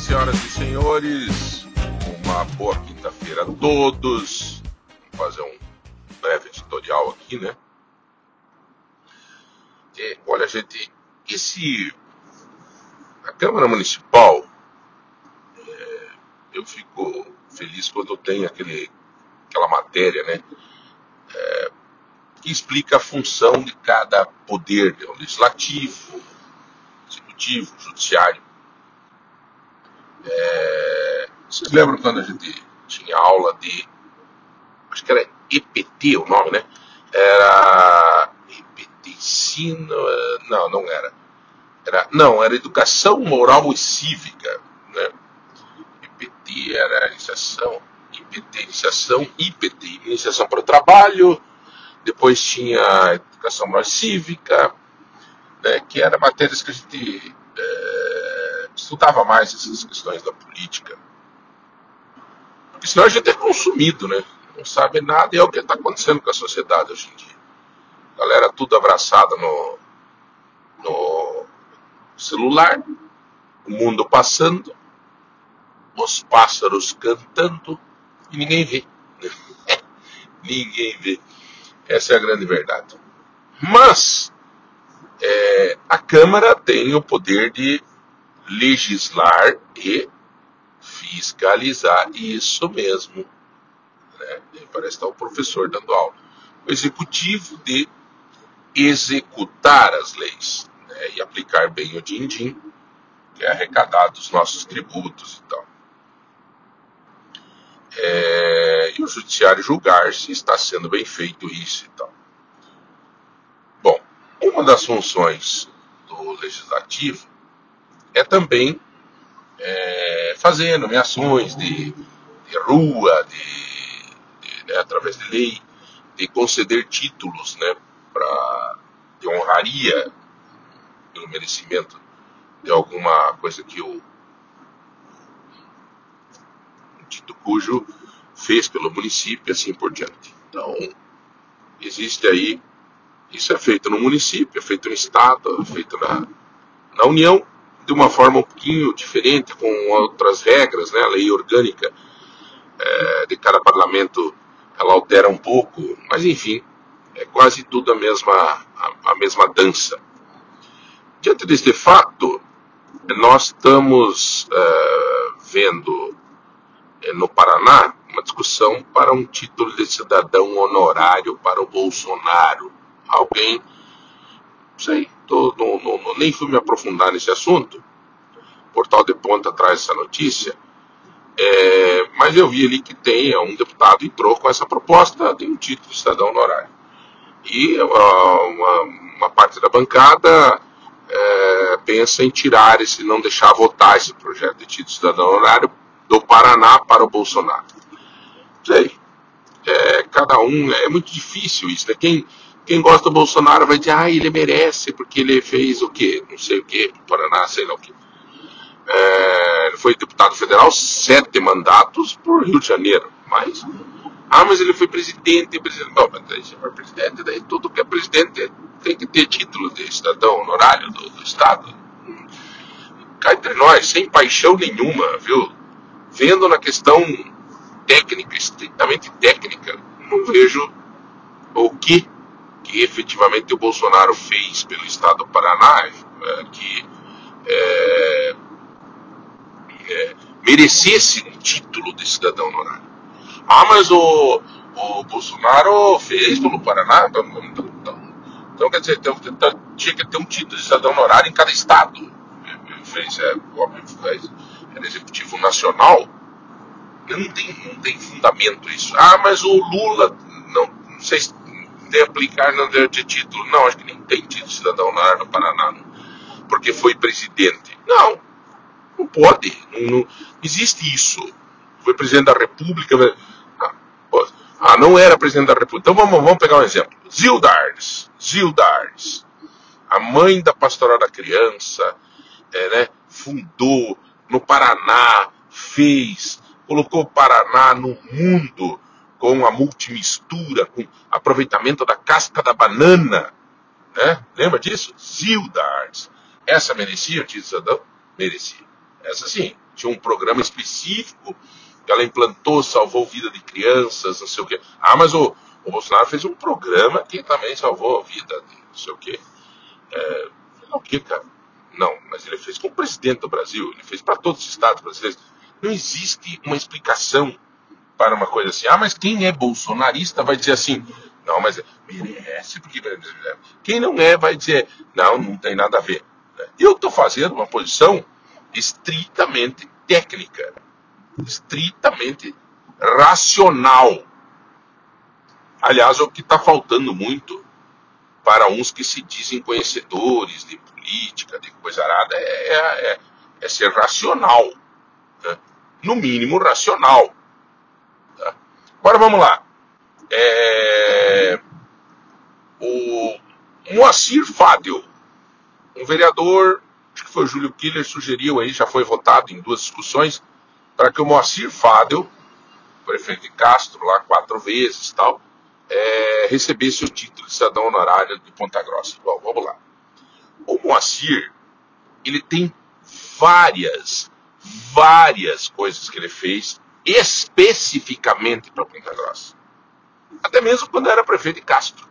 senhoras e senhores. Uma boa quinta-feira a todos. Vou fazer um breve editorial aqui, né? E, olha, gente, esse. A Câmara Municipal, é, eu fico feliz quando tem aquele, aquela matéria, né? É, que explica a função de cada poder, né, o legislativo, executivo, judiciário. É, vocês lembram quando a gente tinha aula de. Acho que era EPT o nome, né? Era. EPT ensino. Não, não era. era não, era Educação Moral e Cívica. Né? EPT era iniciação. IPT, iniciação, IPT, iniciação para o trabalho. Depois tinha Educação Moral Cívica, né, que eram matérias que a gente. Estudava mais essas questões da política. Porque senão a gente é consumido, né? Não sabe nada e é o que está acontecendo com a sociedade hoje em dia. Galera tudo abraçada no, no celular, o mundo passando, os pássaros cantando e ninguém vê. ninguém vê. Essa é a grande verdade. Mas é, a Câmara tem o poder de legislar e fiscalizar. Isso mesmo. Né? Parece estar o professor dando aula. O executivo de executar as leis né? e aplicar bem o din-din, que é arrecadar dos nossos tributos e tal. É, e o judiciário julgar se está sendo bem feito isso e tal. Bom, uma das funções do legislativo é também é, fazer nomeações de, de rua, de, de né, através de lei, de conceder títulos né, pra, de honraria pelo merecimento de alguma coisa que o, Tito Cujo fez pelo município assim por diante. Então, existe aí, isso é feito no município, é feito no estado, é feito na, na União, de uma forma um pouquinho diferente, com outras regras, né? A lei orgânica é, de cada parlamento ela altera um pouco, mas enfim, é quase tudo a mesma, a, a mesma dança. Diante deste fato, nós estamos é, vendo é, no Paraná uma discussão para um título de cidadão honorário para o Bolsonaro. Alguém, não sei, tô, não, não, nem fui me aprofundar nesse assunto, o portal de ponta traz essa notícia, é, mas eu vi ali que tem um deputado entrou com essa proposta de um título de cidadão honorário. E uma, uma parte da bancada é, pensa em tirar esse, não deixar votar esse projeto de título de cidadão honorário do Paraná para o Bolsonaro. Sei, é, cada um, é muito difícil isso, né? Quem, quem gosta do Bolsonaro vai dizer, ah, ele merece, porque ele fez o quê? Não sei o quê, Paraná, sei lá o quê. É, ele foi deputado federal, sete mandatos por Rio de Janeiro. Mas, ah, mas ele foi presidente. presidente. Não, mas se for presidente, daí tudo que é presidente tem que ter título de cidadão honorário do, do Estado. Cá entre nós, sem paixão nenhuma, viu? Vendo na questão técnica, estritamente técnica, não vejo o que, que efetivamente o Bolsonaro fez pelo Estado do Paraná, é, que é, é, merecesse um título de cidadão honorário. Ah, mas o, o Bolsonaro fez pelo Paraná? Então, então, então, então quer dizer, então, tinha que ter um título de cidadão honorário em cada estado. Fez, é, óbvio, fez, era executivo nacional. Não tem, não tem fundamento isso. Ah, mas o Lula, não, não sei se tem aplicar de título. Não, acho que nem tem título de cidadão honorário no Paraná, porque foi presidente. Não, não pode. Não, não existe isso. Foi presidente da República. Ah, ah, não era presidente da República. Então vamos, vamos pegar um exemplo. Zildarnes. Zildarnes. A mãe da pastoral da criança, é, né, fundou no Paraná, fez, colocou o Paraná no mundo com a multimistura, com aproveitamento da casca da banana. Né? Lembra disso? Zildarnes. Essa merecia o título cidadão? Merecia. Essa sim, tinha um programa específico que ela implantou, salvou vida de crianças, não sei o quê. Ah, mas o, o Bolsonaro fez um programa que também salvou a vida de não sei o quê. É, o que, cara? Não, mas ele fez como presidente do Brasil, ele fez para todos os estados brasileiros. Não existe uma explicação para uma coisa assim. Ah, mas quem é bolsonarista vai dizer assim, não, mas merece, porque quem não é vai dizer, não, não tem nada a ver. Eu estou fazendo uma posição estritamente técnica, estritamente racional. Aliás, é o que está faltando muito para uns que se dizem conhecedores de política, de coisa arada, é, é, é ser racional. Né? No mínimo, racional. Agora vamos lá. É... O Moacir Fadel, um vereador, acho que foi o Júlio Killer, sugeriu aí, já foi votado em duas discussões, para que o Moacir Fadel, prefeito de Castro, lá quatro vezes tal, é, recebesse o título de cidadão honorário de Ponta Grossa. Bom, vamos lá. O Moacir, ele tem várias, várias coisas que ele fez especificamente para Ponta Grossa. Até mesmo quando era prefeito de Castro.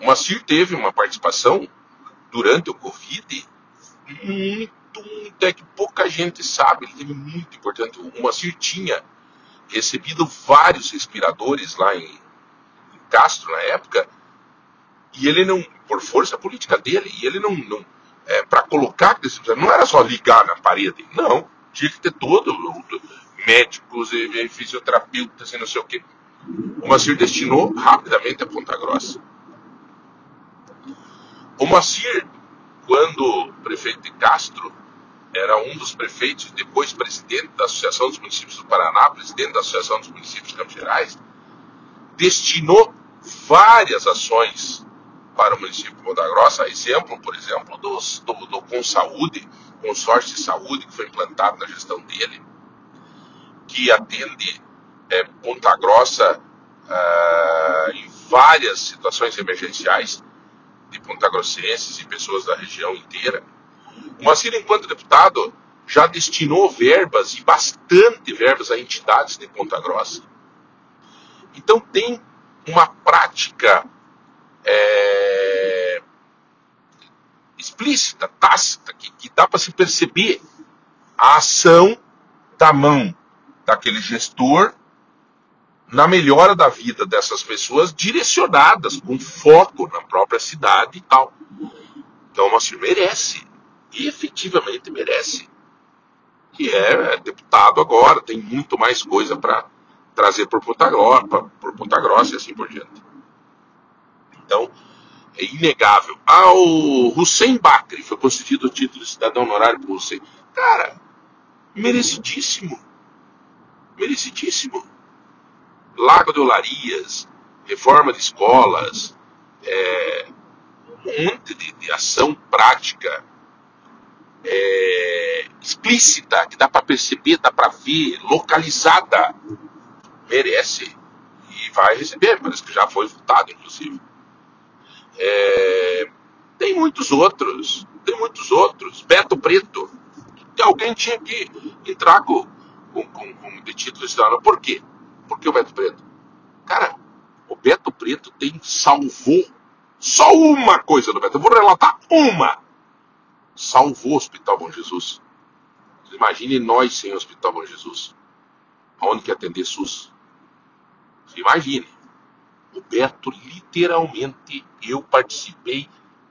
O Moacir teve uma participação durante o Covid muito, muito, é que pouca gente sabe, ele teve muito importante. O Moacir tinha recebido vários respiradores lá em, em Castro na época, e ele não, por força política dele, e ele não, não é, para colocar, não era só ligar na parede, não, tinha que ter todo, médicos e, fisioterapeutas e não sei o que. O Moacir destinou rapidamente a Ponta Grossa. O Moacir, quando prefeito de Castro, era um dos prefeitos, depois presidente da Associação dos Municípios do Paraná, presidente da Associação dos Municípios de Campos Gerais, destinou várias ações para o município de Ponta Grossa, exemplo, por exemplo, dos, do, do Com Saúde, consórcio de saúde que foi implantado na gestão dele, que atende é, Ponta Grossa ah, em várias situações emergenciais de pontagrossenses e pessoas da região inteira. O Moacir, enquanto deputado, já destinou verbas, e bastante verbas, a entidades de Ponta Grossa. Então tem uma prática é, explícita, tácita, que, que dá para se perceber a ação da mão daquele gestor na melhora da vida dessas pessoas direcionadas, com foco na própria cidade e tal. Então, o Moacir merece, e efetivamente merece. E é, é deputado agora, tem muito mais coisa para trazer por Ponta, Grossa, por Ponta Grossa e assim por diante. Então, é inegável. Ao ah, Hussein Bakri foi concedido o título de cidadão honorário por Hussein. Cara, merecidíssimo. Merecidíssimo. Lago de Olarias, reforma de escolas, é, um monte de, de ação prática, é, explícita, que dá para perceber, dá para ver, localizada, merece e vai receber, parece que já foi votado, inclusive. É, tem muitos outros, tem muitos outros. Beto Preto, que alguém tinha que entrar com, com, com, com de título. Por quê? Por que o Beto Preto? Cara, o Beto Preto tem salvou só uma coisa do Beto. Eu vou relatar uma. Salvou o Hospital Bom Jesus. Imagine nós sem o Hospital Bom Jesus. Aonde que atender SUS? Imagine. O Beto, literalmente, eu participei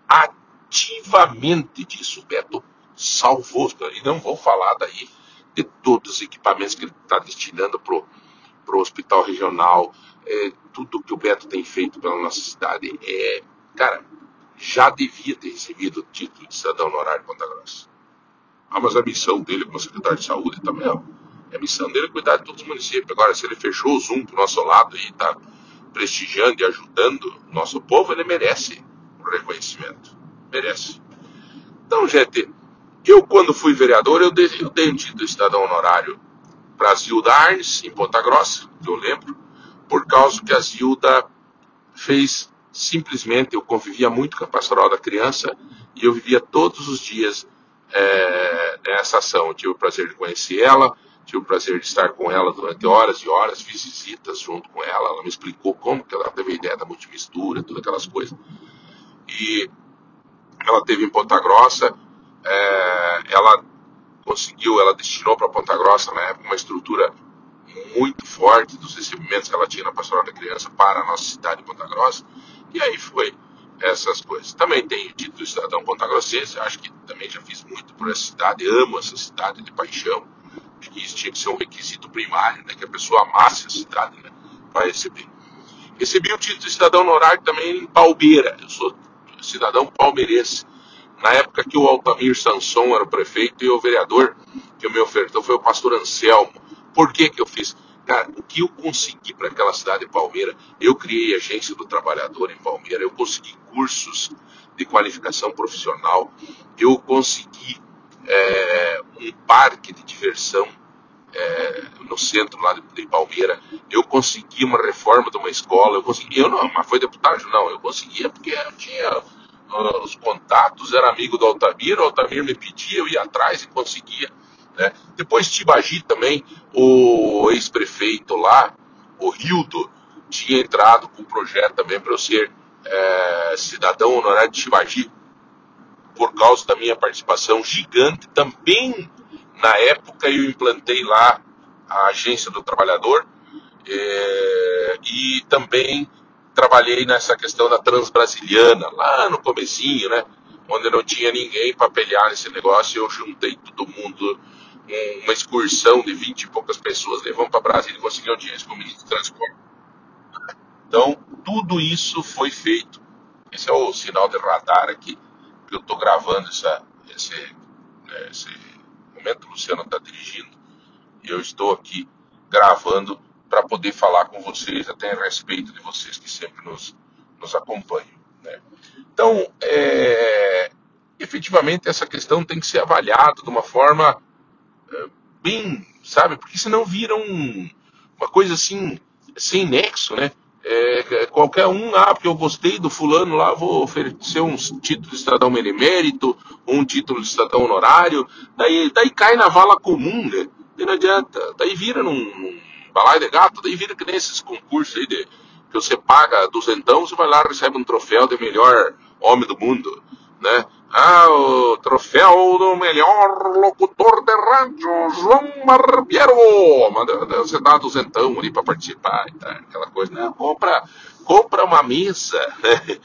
ativamente disso. O Beto salvou. E não vou falar daí de todos os equipamentos que ele está destinando para para o hospital regional, é, tudo que o Beto tem feito pela nossa cidade, é, cara, já devia ter recebido o título de cidadão honorário Ponta Grossa. Ah, mas a missão dele como secretário de saúde também, é a missão dele é cuidar de todos os municípios. Agora, se ele fechou o Zoom pro nosso lado e está prestigiando e ajudando o nosso povo, ele merece o reconhecimento. Merece. Então, gente, eu quando fui vereador, eu dei, eu dei um título de cidadão honorário para a Zilda Arnes, em Ponta Grossa, que eu lembro, por causa que a Zilda fez simplesmente, eu convivia muito com a pastoral da criança e eu vivia todos os dias é, nessa ação. Eu tive o prazer de conhecer ela, tive o prazer de estar com ela durante horas e horas, fiz visitas junto com ela, ela me explicou como que ela teve a ideia da multimistura, todas aquelas coisas. E ela teve em Ponta Grossa, é, ela conseguiu, ela destinou para Ponta Grossa na época uma estrutura muito forte dos recebimentos que ela tinha na Pastoral da Criança para a nossa cidade de Ponta Grossa, e aí foi essas coisas. Também tenho título de cidadão pontagrossense, acho que também já fiz muito por essa cidade, amo essa cidade de paixão, acho que isso tinha que ser um requisito primário, né, que a pessoa amasse a cidade né, para receber. Recebi o título de cidadão honorário também em Palmeira, eu sou cidadão palmeirense. Na época que o Altamir Sanson era o prefeito e o vereador que me ofertou foi o pastor Anselmo. Por que, que eu fiz? Cara, o que eu consegui para aquela cidade de Palmeira? Eu criei agência do trabalhador em Palmeira, eu consegui cursos de qualificação profissional, eu consegui é, um parque de diversão é, no centro lá de, de, Palmeira, eu consegui uma reforma de uma escola, eu consegui, eu não, mas foi deputado, não, eu conseguia porque eu tinha uh, os contatos, era amigo do Altamir, o Altamir me pedia, eu ia atrás e conseguia. Né? Depois Tibagi também, o ex-prefeito lá, o Rildo, tinha entrado com um projeto também para eu ser é, cidadão honorário de Tibagi, por causa da minha participação gigante. Também, na época, eu implantei lá a Agência do Trabalhador é, e também trabalhei nessa questão da Transbrasiliana, lá no comecinho, né? Onde não tinha ninguém para pelear nesse negócio, eu juntei todo mundo, uma excursão de 20 e poucas pessoas, levamos para Brasília e conseguimos audiência com o ministro do Transporte. Então, tudo isso foi feito. Esse é o sinal de radar aqui, que eu estou gravando essa, esse, né, esse momento, o Luciano está dirigindo, e eu estou aqui gravando para poder falar com vocês, até a respeito de vocês que sempre nos, nos acompanham. Né? Então, é, efetivamente, essa questão tem que ser avaliada de uma forma é, bem, sabe, porque senão vira um, uma coisa assim, sem nexo, né? É, qualquer um, ah, porque eu gostei do fulano lá, vou oferecer um título de cidadão merimérito, um título de cidadão honorário, daí, daí cai na vala comum, né? E não adianta, daí vira num, num balaio de gato, daí vira que nem esses concursos aí de, que você paga duzentão, você vai lá e recebe um troféu de melhor homem do mundo, né? Ah, o troféu do melhor locutor de rádio, João Barbiero. Você dá duzentão ali para participar tá, aquela coisa. Não, compra, compra uma mesa, né?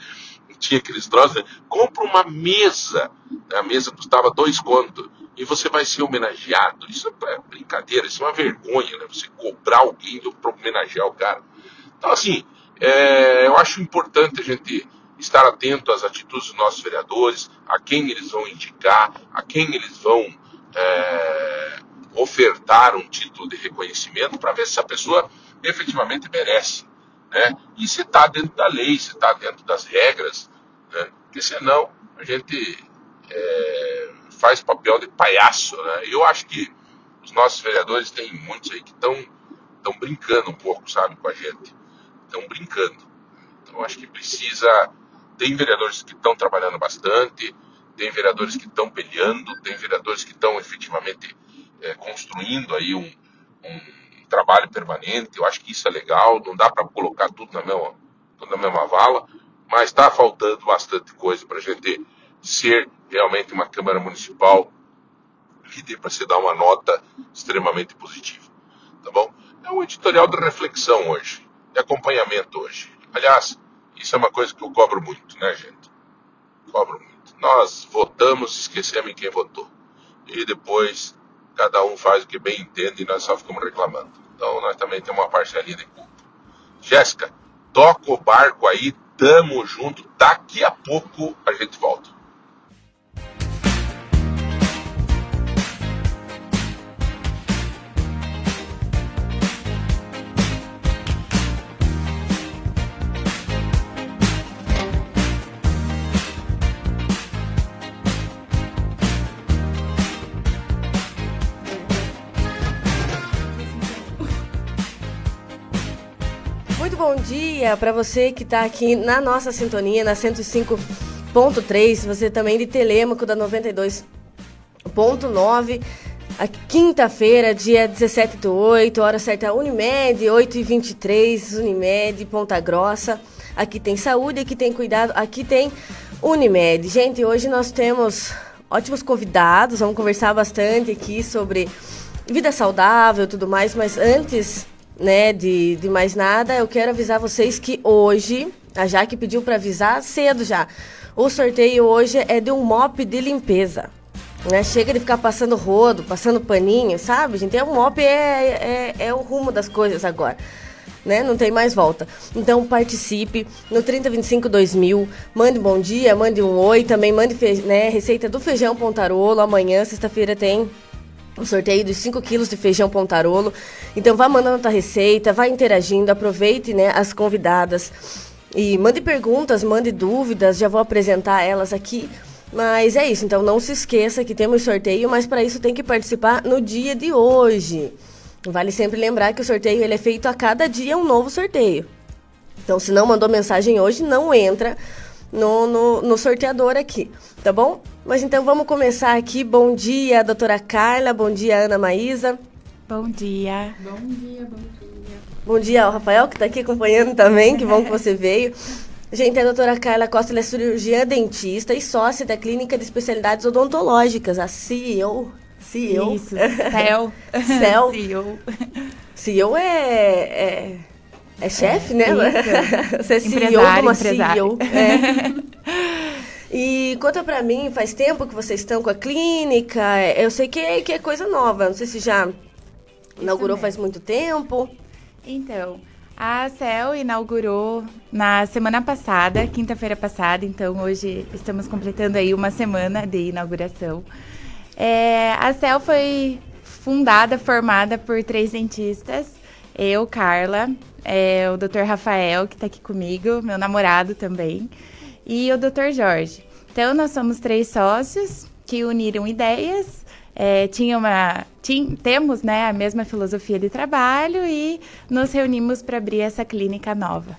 Tinha aqueles troços, compra uma mesa. A mesa custava dois contos e você vai ser homenageado. Isso é brincadeira, isso é uma vergonha, né? Você cobrar alguém para homenagear o cara. Então, assim, é, eu acho importante a gente estar atento às atitudes dos nossos vereadores, a quem eles vão indicar, a quem eles vão é, ofertar um título de reconhecimento, para ver se a pessoa efetivamente merece. Né? E se está dentro da lei, se está dentro das regras, né? porque senão a gente. É, faz papel de palhaço, né? Eu acho que os nossos vereadores têm muitos aí que estão estão brincando um pouco, sabe, com a gente. Estão brincando. Então acho que precisa. Tem vereadores que estão trabalhando bastante, tem vereadores que estão peleando, tem vereadores que estão efetivamente é, construindo aí um, um, trabalho permanente. Eu acho que isso é legal. Não dá para colocar tudo na mesma, tudo na mesma vala, mas está faltando bastante coisa para a gente ser realmente uma Câmara Municipal que dê para se dar uma nota extremamente positiva. Tá bom? É um editorial de reflexão hoje, de acompanhamento hoje. Aliás, isso é uma coisa que eu cobro muito, né, gente? Cobro muito. Nós votamos, esquecemos em quem votou. E depois cada um faz o que bem entende e nós só ficamos reclamando. Então nós também temos uma parcelinha de culpa. Jéssica, toca o barco aí, tamo junto. Daqui a pouco a gente volta. Dia para você que está aqui na nossa sintonia, na 105.3, você também de Telêmaco da 92. ponto 9. A quinta-feira, dia 17 do 8, hora certa Unimed, 8 e 23 Unimed, Ponta Grossa. Aqui tem saúde, aqui tem cuidado, aqui tem Unimed. Gente, hoje nós temos ótimos convidados, vamos conversar bastante aqui sobre vida saudável e tudo mais, mas antes né, de, de mais nada, eu quero avisar vocês que hoje, a Jaque pediu para avisar cedo já, o sorteio hoje é de um mop de limpeza. Né? Chega de ficar passando rodo, passando paninho, sabe, gente? É um mop, é, é, é o rumo das coisas agora. Né? Não tem mais volta. Então participe no 3025 2000, mande bom dia, mande um oi, também mande né, receita do feijão pontarolo. Amanhã, sexta-feira, tem o sorteio dos 5 quilos de feijão pontarolo. Então vá mandando a tua receita, vá interagindo, aproveite né, as convidadas. E mande perguntas, mande dúvidas, já vou apresentar elas aqui. Mas é isso, então não se esqueça que temos sorteio, mas para isso tem que participar no dia de hoje. Vale sempre lembrar que o sorteio ele é feito a cada dia um novo sorteio. Então, se não mandou mensagem hoje, não entra no, no, no sorteador aqui, tá bom? Mas então vamos começar aqui. Bom dia, doutora Carla. Bom dia, Ana Maísa. Bom dia. Bom dia, bom dia. Bom dia ao Rafael, que está aqui acompanhando também. Que bom que você veio. Gente, a doutora Carla Costa é cirurgiã dentista e sócia da Clínica de Especialidades Odontológicas, a CEO. CEO. Isso, CEL. CEL. CEO. CEO é, é, é chefe, né? Isso. Você é CEO de uma. CEO. É. E conta pra mim, faz tempo que vocês estão com a clínica? Eu sei que é, que é coisa nova, não sei se já inaugurou mesmo. faz muito tempo. Então, a CEL inaugurou na semana passada, quinta-feira passada, então hoje estamos completando aí uma semana de inauguração. É, a CEL foi fundada, formada por três dentistas, eu, Carla, é, o Dr. Rafael, que está aqui comigo, meu namorado também, e o Dr. Jorge. Então, nós somos três sócios que uniram ideias, é, tinha uma, temos né, a mesma filosofia de trabalho e nos reunimos para abrir essa clínica nova.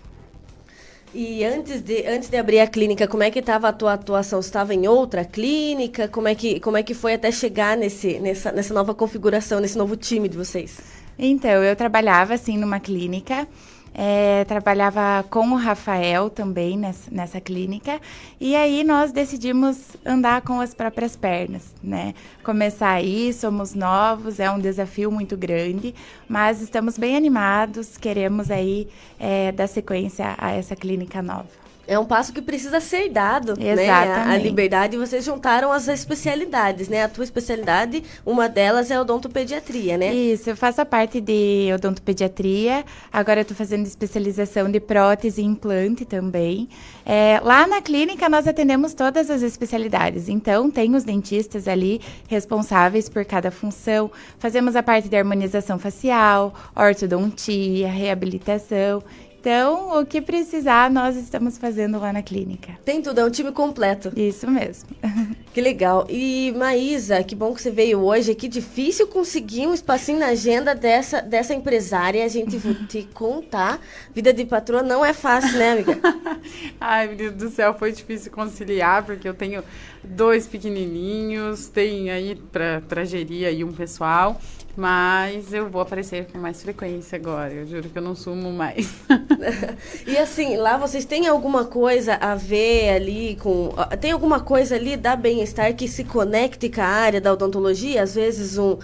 E antes de, antes de abrir a clínica, como é que estava a tua atuação? Estava em outra clínica? Como é que, como é que foi até chegar nesse, nessa, nessa nova configuração, nesse novo time de vocês? Então, eu trabalhava assim numa clínica, é, trabalhava com o Rafael também nessa, nessa clínica, e aí nós decidimos andar com as próprias pernas, né? Começar aí, somos novos, é um desafio muito grande, mas estamos bem animados, queremos aí é, dar sequência a essa clínica nova. É um passo que precisa ser dado, né? A, Exatamente. liberdade, vocês juntaram as especialidades, né? A tua especialidade, uma delas é odontopediatria, né? Isso, eu faço a parte de odontopediatria, agora eu estou fazendo especialização de prótese e implante também. É, lá na clínica nós atendemos todas as especialidades, então tem os dentistas ali responsáveis por cada função, fazemos a parte de harmonização facial, ortodontia, reabilitação. Então, o que precisar, nós estamos fazendo lá na clínica. Tem tudo, é um time completo. Isso mesmo. Que legal. E Maísa, que bom que você veio hoje. Que difícil conseguir um espacinho na agenda dessa, dessa empresária. A gente vou te contar. Vida de patroa não é fácil, né, amiga? Ai, meu Deus do céu, foi difícil conciliar, porque eu tenho dois pequenininhos, tem aí pra, pra gerir aí um pessoal, mas eu vou aparecer com mais frequência agora, eu juro que eu não sumo mais. E assim, lá vocês têm alguma coisa a ver ali com. Tem alguma coisa ali da bem-estar que se conecte com a área da odontologia? Às vezes um.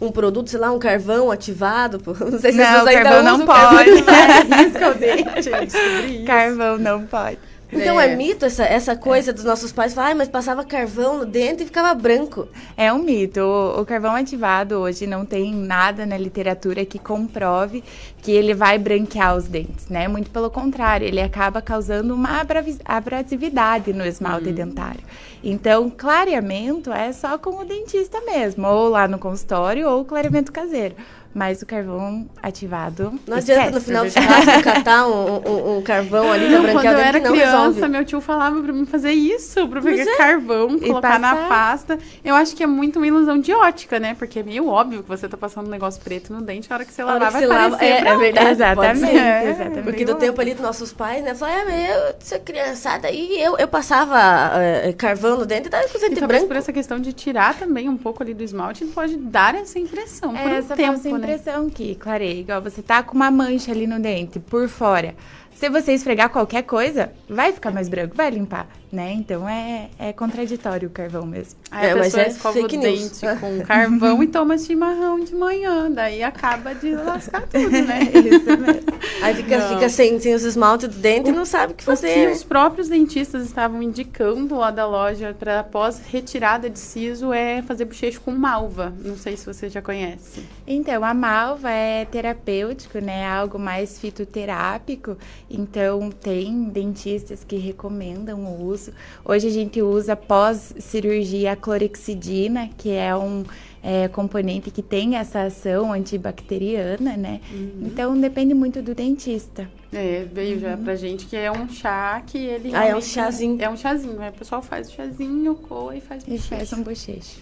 Um produto, sei lá, um carvão ativado. Não sei se Não, vocês ainda carvão não pode. Carvão, Risca o dente, gente, sobre isso. Carvão não pode. Então é, É. mito essa, essa coisa dos nossos pais falar, ai, mas passava carvão no dente e ficava branco. É um mito. O, o carvão ativado hoje não tem nada na literatura que comprove que ele vai branquear os dentes, né? Muito pelo contrário, ele acaba causando uma abrasividade no esmalte dentário. Então, clareamento é só com o dentista mesmo, ou lá no consultório, ou clareamento caseiro. Mas o carvão ativado. Não adianta no final do churrasco catar um, um, um, carvão ali não, quando eu era criança, resolve. meu tio falava pra mim fazer isso, pra pegar é. carvão, colocar na pasta. Eu acho que é muito uma ilusão de ótica, né? Porque é meio óbvio que você tá passando um negócio preto no dente, a hora que você lavar vai lava, é, é, verdade. Exatamente. É, exatamente. Porque do tempo ali dos nossos pais, né? Falaram, é, eu, sou criançada aí, eu, eu passava uh, carvão no dente e dava com dente e branco. por essa questão de tirar também um pouco ali do esmalte, pode dar essa impressão. É, essa um tempo, né? Impressão que, clareia, igual você tá com uma mancha ali no dente, por fora. Se você esfregar qualquer coisa, vai ficar mais branco, vai limpar né? Então é, é contraditório o carvão mesmo. Aí é, a pessoa mas é escova o dente com carvão e toma chimarrão de manhã, daí acaba de lascar tudo, né? Isso mesmo. Aí fica, fica sem, sem os esmaltes do dente e não sabe o que fazer. O que né? os próprios dentistas estavam indicando lá da loja para após retirada de siso é fazer bochecho com malva. Não sei se você já conhece. Então, a malva é terapêutico, né? Algo mais fitoterápico. Então, tem dentistas que recomendam o uso isso. Hoje a gente usa pós-cirurgia a clorexidina, que é um é, componente que tem essa ação antibacteriana, né? Uhum. Então depende muito do dentista. É, veio uhum. já pra gente que é um chá que ele. Ah, é um chazinho. É um chazinho, né? O pessoal faz o chazinho, coa e faz bochecho. E faz um bochecho.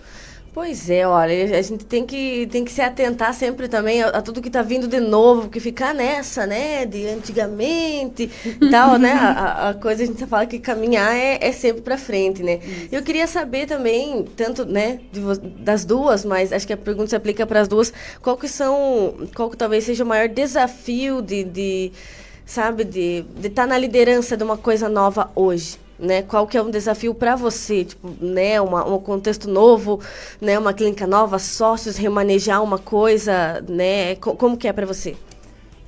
Pois é, olha, a gente tem que, tem que se atentar sempre também a, a tudo que está vindo de novo, porque ficar nessa, né, de antigamente e tal, né, a, a, coisa a gente fala que caminhar é, é sempre para frente, né. Isso. Eu queria saber também, tanto, né, de, das duas, mas acho que a pergunta se aplica para as duas, qual que são, qual que talvez seja o maior desafio de, de sabe, de estar de tá na liderança de uma coisa nova hoje? Né? Qual que é um desafio para você, tipo, né? Uma, um contexto novo, né? Uma clínica nova, sócios, remanejar uma coisa, né? Como que é para você?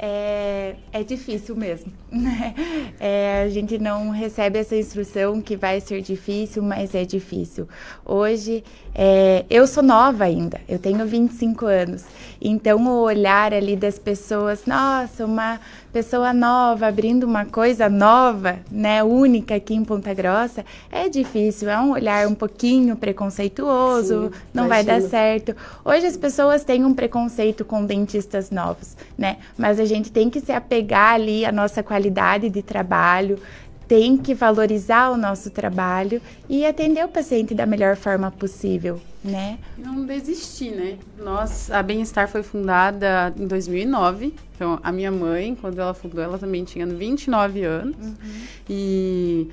É, é difícil mesmo. Né? É, a gente não recebe essa instrução que vai ser difícil, mas é difícil. Hoje, é, eu sou nova ainda, eu tenho 25 anos. Então, o olhar ali das pessoas, nossa, uma pessoa nova abrindo uma coisa nova, né, única aqui em Ponta Grossa, é difícil, é um olhar um pouquinho preconceituoso, Sim, não imagino. vai dar certo. Hoje as pessoas têm um preconceito com dentistas novos, né? Mas a gente tem que se apegar ali à nossa qualidade de trabalho, tem que valorizar o nosso trabalho e atender o paciente da melhor forma possível, né? Não desistir, né? Nós, a Bem-Estar foi fundada em 2009. Então, a minha mãe, quando ela fundou, ela também tinha 29 anos. Uhum. E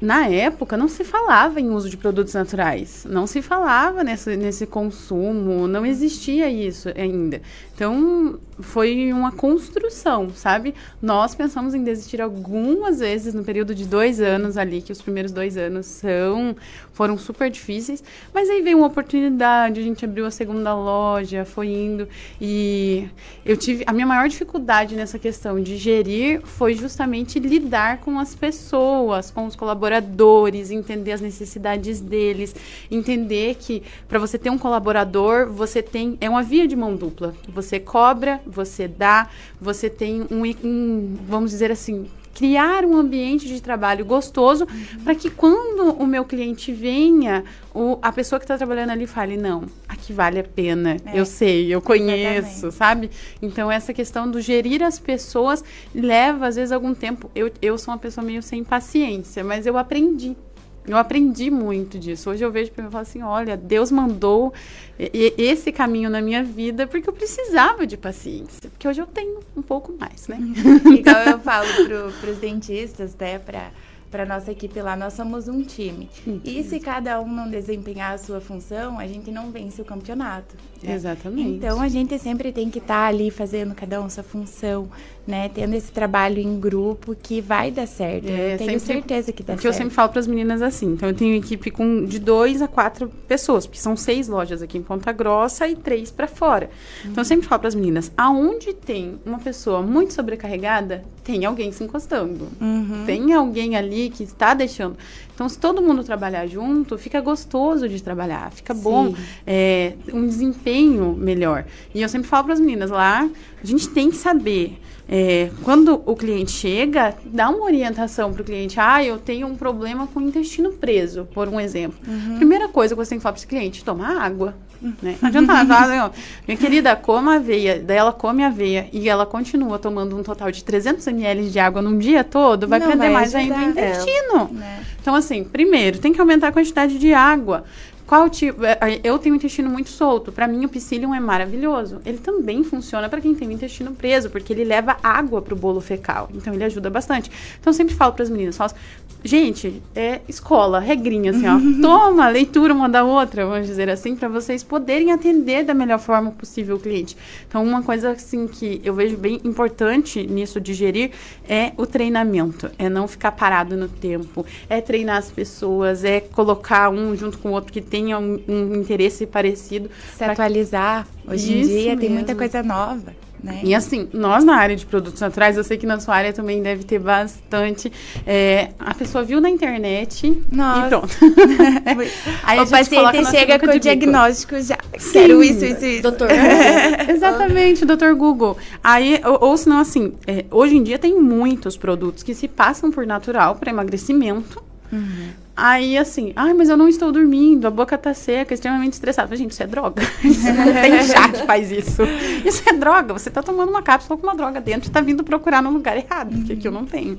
na época não se falava em uso de produtos naturais, não se falava nesse, nesse consumo, não existia isso ainda. Então foi uma construção, sabe? Nós pensamos em desistir algumas vezes no período de dois anos ali, que os primeiros dois anos são foram super difíceis, mas aí veio uma oportunidade, a gente abriu a segunda loja, foi indo e eu tive a minha maior dificuldade nessa questão de gerir foi justamente lidar com as pessoas, com os colaboradores, entender as necessidades deles, entender que para você ter um colaborador, você tem é uma via de mão dupla. Você cobra, você dá, você tem um, um vamos dizer assim, criar um ambiente de trabalho gostoso uhum. para que quando o meu cliente venha, o, a pessoa que está trabalhando ali fale, não, aqui vale a pena, é. eu sei, eu conheço, Exatamente. sabe? Então, essa questão do gerir as pessoas leva, às vezes, algum tempo. Eu, eu sou uma pessoa meio sem paciência, mas eu aprendi eu aprendi muito disso. Hoje eu vejo para mim e falo assim: olha, Deus mandou esse caminho na minha vida porque eu precisava de paciência. Porque hoje eu tenho um pouco mais, né? Igual eu falo para os dentistas, né? Para para nossa equipe lá, nós somos um time. E se cada um não desempenhar a sua função, a gente não vence o campeonato. Né? Exatamente. Então a gente sempre tem que estar tá ali fazendo cada um sua função, né? Tendo esse trabalho em grupo que vai dar certo. É, eu tenho sempre, certeza que dá certo. Que eu sempre falo para as meninas assim. Então eu tenho equipe com de dois a quatro pessoas, porque são seis lojas aqui em Ponta Grossa e três para fora. Uhum. Então eu sempre falo para as meninas, aonde tem uma pessoa muito sobrecarregada, tem alguém se encostando. Uhum. Tem alguém ali que está deixando. Então, se todo mundo trabalhar junto, fica gostoso de trabalhar, fica Sim. bom, é, um desempenho melhor. E eu sempre falo para as meninas lá, a gente tem que saber é, quando o cliente chega, dá uma orientação para o cliente. Ah, eu tenho um problema com o intestino preso, por um exemplo. Uhum. Primeira coisa que você tem que falar para esse cliente: tomar água. Né? Não adianta nada. Minha querida, coma aveia. Daí ela come aveia e ela continua tomando um total de 300 ml de água num dia todo, vai Não perder vai mais ainda o intestino. É. Então, assim, primeiro, tem que aumentar a quantidade de água. Qual tipo? Eu tenho intestino muito solto. Para mim, o psyllium é maravilhoso. Ele também funciona para quem tem o intestino preso, porque ele leva água pro bolo fecal. Então, ele ajuda bastante. Então, eu sempre falo para as meninas, falo assim, gente, é escola, regrinha, assim, ó. Toma, leitura uma da outra, vamos dizer assim, para vocês poderem atender da melhor forma possível o cliente. Então, uma coisa, assim, que eu vejo bem importante nisso de gerir é o treinamento. É não ficar parado no tempo. É treinar as pessoas, é colocar um junto com o outro que tem tenha um, um interesse parecido. Se atualizar. Hoje em dia mesmo. tem muita coisa nova. Né? E assim, nós na área de produtos naturais, eu sei que na sua área também deve ter bastante. É, a pessoa viu na internet Nossa. e pronto. Aí o paciente chega com o diagnóstico já. Sim. Quero isso, isso, isso. Doutor. Exatamente, doutor Google. Aí, ou, ou senão assim, é, hoje em dia tem muitos produtos que se passam por natural para emagrecimento. Uhum. Aí, assim, ai, mas eu não estou dormindo, a boca tá seca, extremamente estressada. Gente, isso é droga. Tem chá que faz isso. Isso é droga. Você tá tomando uma cápsula com uma droga dentro e tá vindo procurar no lugar errado, porque aqui eu não tenho.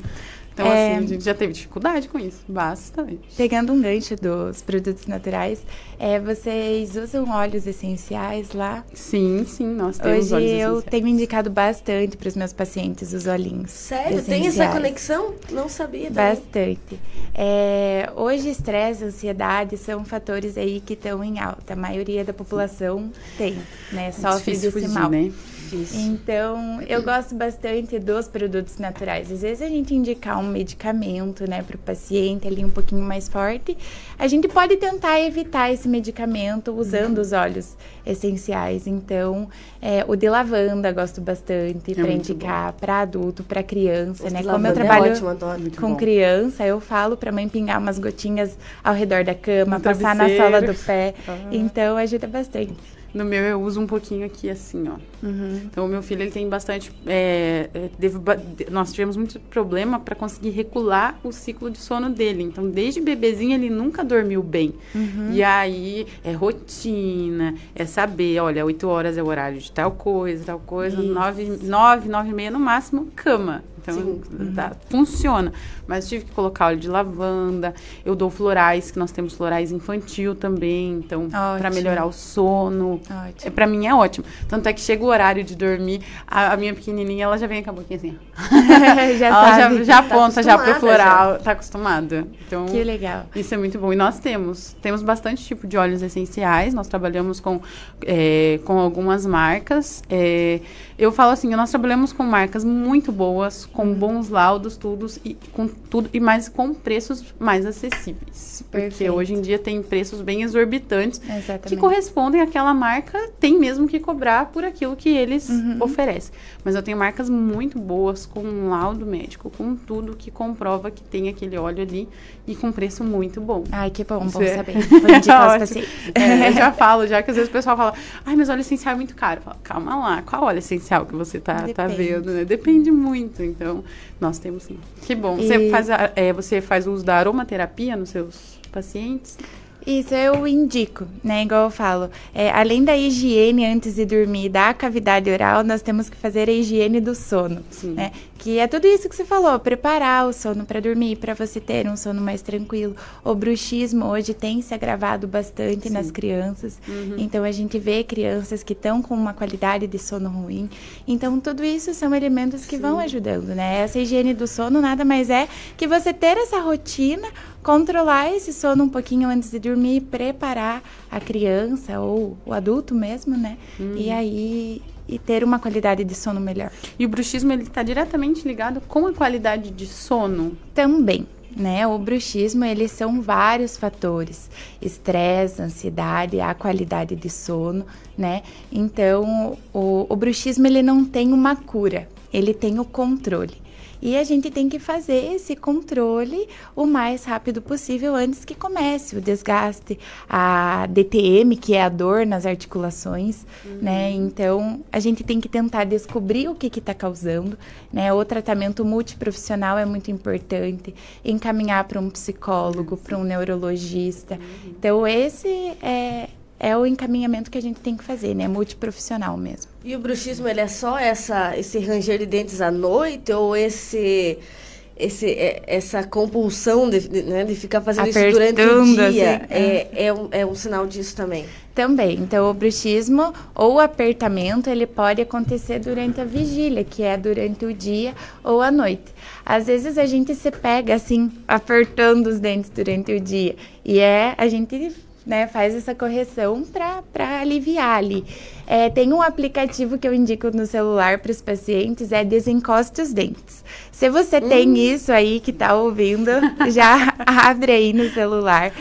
Então, é, assim, a gente já teve dificuldade com isso, bastante. Pegando um gancho dos produtos naturais, é, vocês usam óleos essenciais lá? Sim, sim, nós temos Hoje óleos eu tenho indicado bastante para os meus pacientes os olhinhos Sério? Essenciais. Tem essa conexão? Não sabia. Também. Bastante. É, hoje, estresse, ansiedade são fatores aí que estão em alta. A maioria da população tem, né? Sofre desse fugir, mal. Né? Difícil. Então, eu gosto bastante dos produtos naturais. Às vezes a gente indicar um medicamento, né, para o paciente ali um pouquinho mais forte, a gente pode tentar evitar esse medicamento usando os óleos essenciais. Então, é, o de lavanda gosto bastante é para indicar para adulto, para criança, né? Como eu é trabalho é ótimo, adoro, com bom. criança, eu falo para mãe pingar umas gotinhas ao redor da cama, passar na sola do pé. Uhum. Então, ajuda bastante. No meu eu uso um pouquinho aqui assim, ó. Uhum. Então o meu filho ele tem bastante. É, é nós tivemos muito problema para conseguir regular o ciclo de sono dele. Então desde bebezinho ele nunca dormiu bem. Uhum. E aí é rotina, é saber, olha, 8 horas é o horário de tal coisa, tal coisa, 9, 9, 9 e meia no máximo, cama. Então, tá, funciona. Mas tive que colocar óleo de lavanda. Eu dou florais, que nós temos florais infantil também. Então, para melhorar o sono. É, para mim é ótimo. Tanto é que chega o horário de dormir, a, a minha pequenininha, ela já vem com a boquinha assim. já ela sabe. já, já tá aponta já pro floral. Já. Tá acostumada. Então, que legal. Isso é muito bom. E nós temos. Temos bastante tipo de óleos essenciais. Nós trabalhamos com, é, com algumas marcas. É, eu falo assim, nós trabalhamos com marcas muito boas, com uhum. bons laudos, tudo e com tudo e mais com preços mais acessíveis. Perfeito. Porque hoje em dia tem preços bem exorbitantes Exatamente. que correspondem àquela marca, tem mesmo que cobrar por aquilo que eles uhum. oferecem. Mas eu tenho marcas muito boas com um laudo médico, com tudo que comprova que tem aquele óleo ali e com preço muito bom. Ai, que bom, bom é. saber. Vou indicar os é, eu já falo, já que às vezes o pessoal fala, ai, mas óleo essencial é muito caro. Falo, calma lá, qual óleo essencial? Que você tá, tá vendo, né? Depende muito. Então, nós temos sim. Que bom. E... Você, faz a, é, você faz uso da aromaterapia nos seus pacientes? Isso eu indico, né? Igual eu falo. É, além da higiene antes de dormir da cavidade oral, nós temos que fazer a higiene do sono, Sim. né? Que é tudo isso que você falou, preparar o sono para dormir, para você ter um sono mais tranquilo. O bruxismo hoje tem se agravado bastante Sim. nas crianças. Uhum. Então a gente vê crianças que estão com uma qualidade de sono ruim. Então tudo isso são elementos que Sim. vão ajudando, né? Essa higiene do sono nada mais é que você ter essa rotina controlar esse sono um pouquinho antes de dormir, preparar a criança ou o adulto mesmo, né? Hum. E aí e ter uma qualidade de sono melhor. E o bruxismo ele está diretamente ligado com a qualidade de sono? Também. Né? O bruxismo, eles são vários fatores: estresse, ansiedade, a qualidade de sono, né? Então, o, o bruxismo ele não tem uma cura, ele tem o controle. E a gente tem que fazer esse controle o mais rápido possível antes que comece o desgaste, a DTM, que é a dor nas articulações, uhum. né? Então, a gente tem que tentar descobrir o que está causando, né? O tratamento multiprofissional é muito importante, encaminhar para um psicólogo, para um neurologista. Uhum. Então, esse é, é o encaminhamento que a gente tem que fazer, né? Multiprofissional mesmo. E o bruxismo, ele é só essa, esse ranger de dentes à noite ou esse, esse, é, essa compulsão de, de, né, de ficar fazendo Apertando, isso durante o dia assim, é, é. é, um, é um sinal disso também? Também. Então, o bruxismo ou o apertamento, ele pode acontecer durante a vigília, que é durante o dia ou a noite. Às vezes a gente se pega assim, apertando os dentes durante o dia. E é, a gente né, faz essa correção para aliviar ali. É, tem um aplicativo que eu indico no celular para os pacientes, é Desencoste os Dentes. Se você hum. tem isso aí que está ouvindo, já abre aí no celular.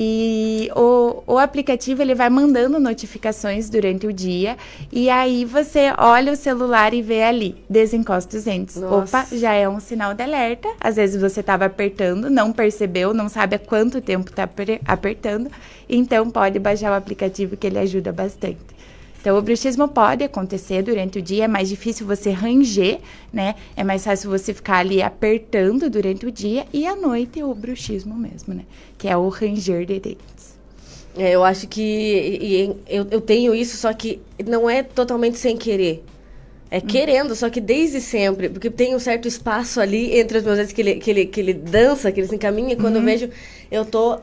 E o, o aplicativo ele vai mandando notificações durante o dia e aí você olha o celular e vê ali, desencosta os dentes. Nossa. Opa, já é um sinal de alerta. Às vezes você estava apertando, não percebeu, não sabe há quanto tempo está apertando, então pode baixar o aplicativo que ele ajuda bastante. Então, o bruxismo pode acontecer durante o dia, é mais difícil você ranger, né? É mais fácil você ficar ali apertando durante o dia e à noite o bruxismo mesmo, né? Que é o ranger de dentes. É, eu acho que e, eu, eu tenho isso, só que não é totalmente sem querer. É querendo, só que desde sempre, porque tem um certo espaço ali entre os meus dentes que ele, que ele, que ele dança, que ele se encaminha, e quando uhum. eu vejo, eu tô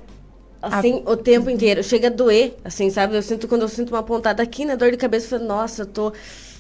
assim, a... o tempo inteiro. Chega a doer, assim, sabe? Eu sinto quando eu sinto uma pontada aqui na dor de cabeça, eu falo, nossa, eu tô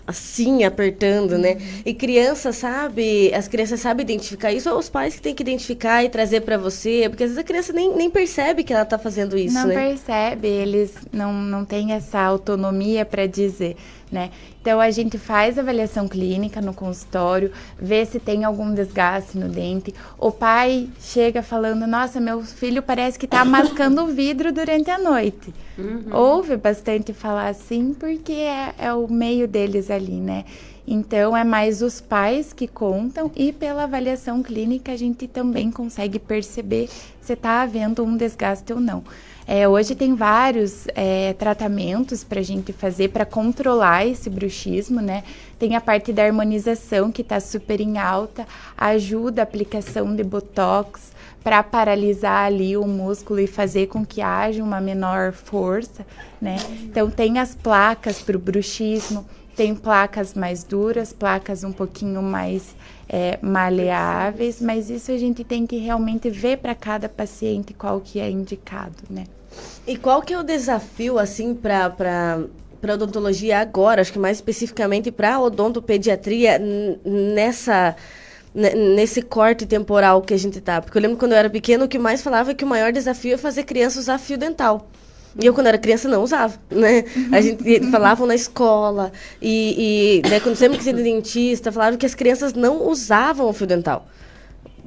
assim, apertando, né? E criança sabe, as crianças sabem identificar isso, ou os pais que têm que identificar e trazer para você, porque às vezes a criança nem, nem percebe que ela tá fazendo isso, não né? Não percebe, eles não, não têm essa autonomia para dizer né? Então a gente faz avaliação clínica no consultório, vê se tem algum desgaste no dente. O pai chega falando: "Nossa, meu filho parece que está mascando o vidro durante a noite". Uhum. Ouve bastante falar assim, porque é, é o meio deles ali, né? Então, é mais os pais que contam e pela avaliação clínica a gente também consegue perceber se está havendo um desgaste ou não. É, hoje tem vários é, tratamentos para a gente fazer para controlar esse bruxismo, né? Tem a parte da harmonização que está super em alta, ajuda a aplicação de botox para paralisar ali o músculo e fazer com que haja uma menor força, né? Então tem as placas para o bruxismo, tem placas mais duras, placas um pouquinho mais é, maleáveis, mas isso a gente tem que realmente ver para cada paciente qual que é indicado, né? E qual que é o desafio, assim, para para odontologia agora, acho que mais especificamente para odontopediatria nessa nesse corte temporal que a gente tá. Porque eu lembro quando eu era pequeno, que mais falava é que o maior desafio é fazer criança usar fio dental. E eu, quando era criança, não usava, né? A gente falavam na escola. E, e né, quando sempre que ia dentista, falavam que as crianças não usavam o fio dental.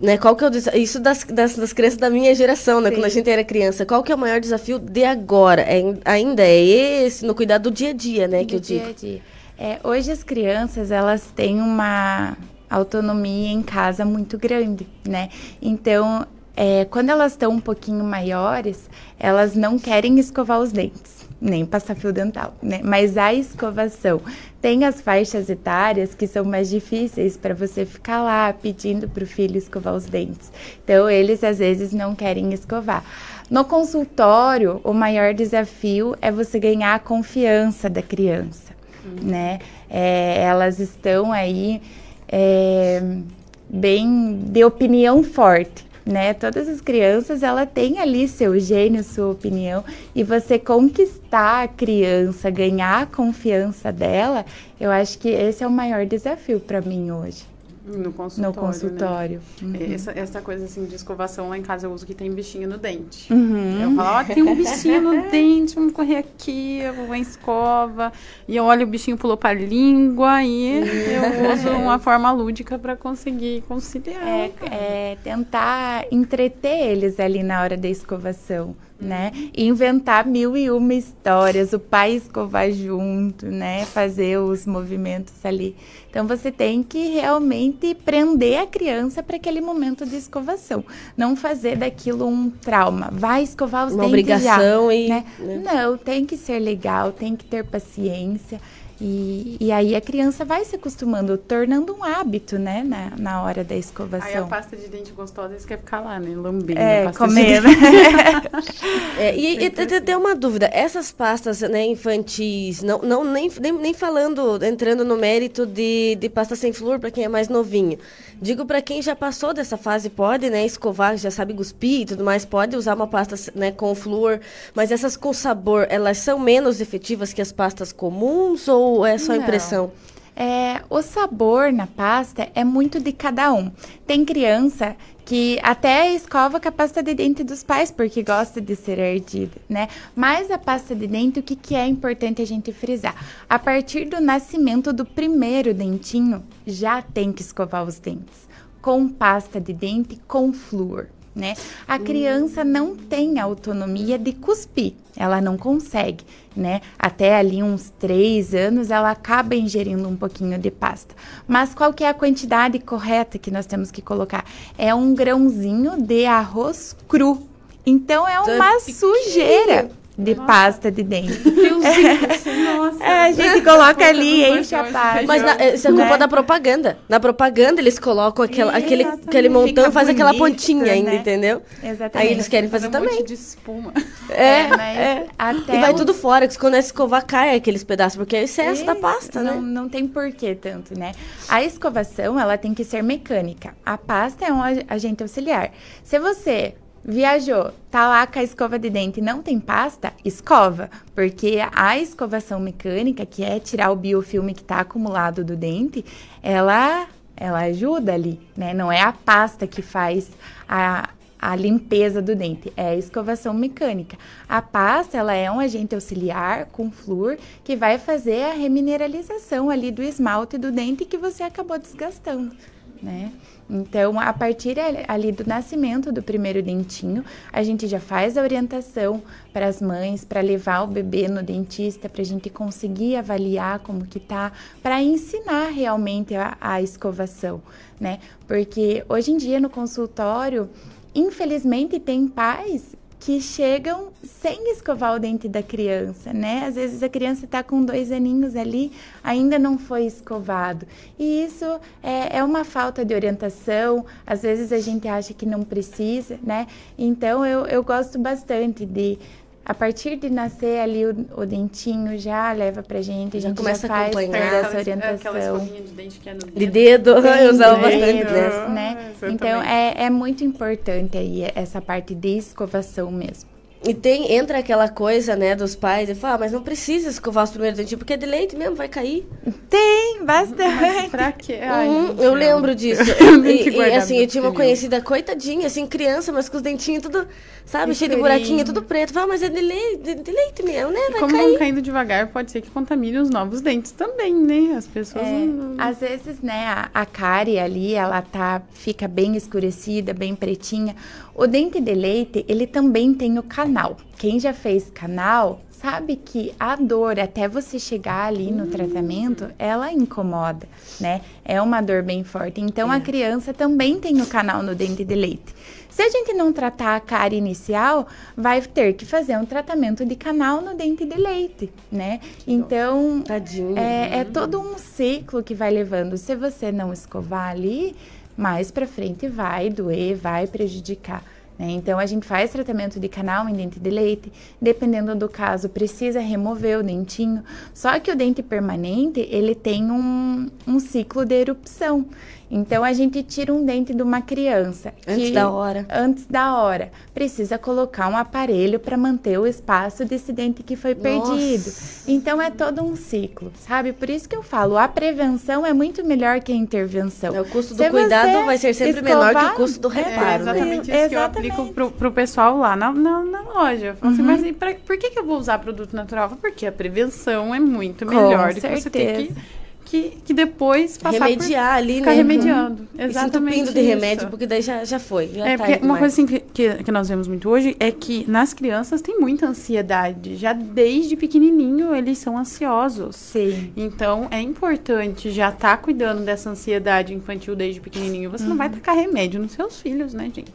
Né, qual que é o isso das, das, das, crianças da minha geração, né, quando a gente era criança. Qual que é o maior desafio de agora? É, ainda é esse, no cuidado do dia a dia, né, do que eu dia digo. A dia. É, hoje as crianças, elas têm uma autonomia em casa muito grande, né? Então, é, quando elas estão um pouquinho maiores, elas não querem escovar os dentes, nem passar fio dental, né? Mas a escovação tem as faixas etárias que são mais difíceis para você ficar lá pedindo para o filho escovar os dentes. Então, eles às vezes não querem escovar. No consultório, o maior desafio é você ganhar a confiança da criança, uhum. né? É, elas estão aí é, bem de opinião forte né? Todas as crianças, ela tem ali seu gênio, sua opinião, e você conquistar a criança, ganhar a confiança dela, eu acho que esse é o maior desafio para mim hoje. No consultório. No consultório. Né? Uhum. Essa, essa coisa assim de escovação lá em casa eu uso que tem bichinho no dente. Uhum. Eu falo, ó, oh, tem um bichinho no dente, vamos correr aqui, eu vou escova. E eu olho o bichinho pulou pra língua e eu uso uma forma lúdica para conseguir conciliar. É, é, tentar entreter eles ali na hora da escovação né? Inventar mil e uma histórias, o pai escovar junto, né? Fazer os movimentos ali. Então você tem que realmente prender a criança para aquele momento de escovação, não fazer daquilo um trauma. Vai escovar os Uma dentes obrigação já, e- né? né? Não, tem que ser legal, tem que ter paciência. E, e aí a criança vai se acostumando, tornando um hábito, né, na, na hora da Aí a escovação. pasta de dente gostosa, eles querem ficar lá, né? Lambendo. a É, de comendo. É, e e tem tem uma dúvida, essas pastas né, infantis, não, não nem, nem, nem falando, entrando no mérito de, de pasta sem flúor para quem é mais novinho. Digo para quem já passou dessa fase, pode né, escovar, já sabe cuspir e tudo mais, pode usar uma pasta né, com flúor, mas essas com sabor, elas são menos efetivas que as pastas comuns ou é só Não. impressão? É, o sabor na pasta é muito de cada um. Tem criança que até escova com a pasta de dente dos pais porque gosta de ser ardida, né? Mas a pasta de dente, o que, que é importante a gente frisar? A partir do nascimento do primeiro dentinho, já tem que escovar os dentes com pasta de dente com flúor. Né? A criança não tem autonomia de cuspir, ela não consegue, né? Até ali uns três anos ela acaba ingerindo um pouquinho de pasta. Mas qual que é a quantidade correta que nós temos que colocar? É um grãozinho de arroz cru. Então é uma sujeira de pasta de dente. Nossa. É, a gente coloca ali, Nossa, enche a nossa, pasta. Mas na, eh, isso é culpa Né? da propaganda. Na propaganda eles colocam aquela, aquele, Exatamente. aquele montão Fica e faz aquela pontinha ainda, né? entendeu? Exatamente. Aí eles querem fazer Fazer um também. monte de espuma. É, mas é. até E vai os- tudo fora, que quando é escovar cai aqueles pedaços, porque é excesso da Isso, pasta, não, né? Não tem porquê tanto, né? A escovação, ela tem que ser mecânica. A pasta é um ag- agente auxiliar. Se você viajou, tá lá com a escova de dente e não tem pasta, escova. Porque a escovação mecânica, que é tirar o biofilme que tá acumulado do dente, ela, ela ajuda ali, né? Não é a pasta que faz a, a limpeza do dente, é a escovação mecânica. A pasta, ela é um agente auxiliar com flúor que vai fazer a remineralização ali do esmalte do dente que você acabou desgastando, né? Então, a partir ali- do nascimento do primeiro dentinho, a gente já faz a orientação para as mães, para levar o bebê no dentista, para a gente conseguir avaliar como que tá, para ensinar realmente a, a escovação, né? Porque hoje em dia no consultório, infelizmente tem pais que chegam sem escovar o dente da criança, né? Às vezes a criança está com dois aninhos ali, ainda não foi escovado. E isso é, é uma falta de orientação, às vezes a gente acha que não precisa, né? Então eu, eu gosto bastante de. A partir de nascer ali o, o dentinho já leva pra gente, a Já gente começa já a faz acompanhar. toda essa Aquela- orientação. Aquela escovinha de dente que é no De dedo. dedo, eu usava bastante dedo, dessa. né? Ah, Então exatamente. é, é muito importante aí essa parte de escovação mesmo. E tem, entra aquela coisa, né, dos pais, e fala, ah, mas não precisa escovar os primeiros dentinhos, porque é de leite mesmo, vai cair. Tem bastante. Pra quê? Ai, Uhum, gente, eu não. lembro disso. nem e, que e, assim, eu tinha uma conhecida, coitadinha, assim, criança, mas com os dentinhos tudo, sabe, cheio de buraquinho, tudo preto. Fala, mas é de leite, de, de leite mesmo, né? E Vai como cair. vão caindo devagar, pode ser que contamine os novos dentes também, né? As pessoas É, não... às vezes, né, a, a cárie ali, ela tá, fica bem escurecida, bem pretinha. O dente de leite, ele também tem o canal. Quem já fez canal, sabe que a dor até você chegar ali no tratamento, ela incomoda, né? É uma dor bem forte. Então, a criança também tem o canal no dente de leite. Se a gente não tratar a cárie inicial, vai ter que fazer um tratamento de canal no dente de leite, né? Então, Tadinho. é, é todo um ciclo que vai levando. Se você não escovar ali, mais pra frente vai doer, vai prejudicar. Né? Então, a gente faz tratamento de canal em dente de leite. Dependendo do caso, precisa remover o dentinho. Só que o dente permanente, ele tem um, um ciclo de erupção. Então, a gente tira um dente de uma criança. Antes que- da hora. Antes da hora. Precisa colocar um aparelho para manter o espaço desse dente que foi Nossa. perdido. Então é todo um ciclo, sabe? Por isso que eu falo, a prevenção é muito melhor que a intervenção. É, o custo do Se cuidado vai ser sempre menor que o escovar, custo do É reparo, né? exatamente isso que eu Exatamente. aplico pro, pro pessoal lá na, na, na loja. Eu falo assim, Uhum. mas e pra- por que, que eu vou usar produto natural? Porque a prevenção é muito Com melhor do que você ter que, certeza. Que, que depois passar Remediar por, ali, ficar né? remediando. Se Exatamente entupindo de isso. remédio, porque daí já, já foi. Já É, tá porque uma demais. coisa assim que, que, que nós vemos muito hoje é que nas crianças tem muita ansiedade. Já desde pequenininho eles são ansiosos. Sim. Então é importante já estar cuidando dessa ansiedade infantil desde pequenininho. Você não vai tacar remédio nos seus filhos, né, gente?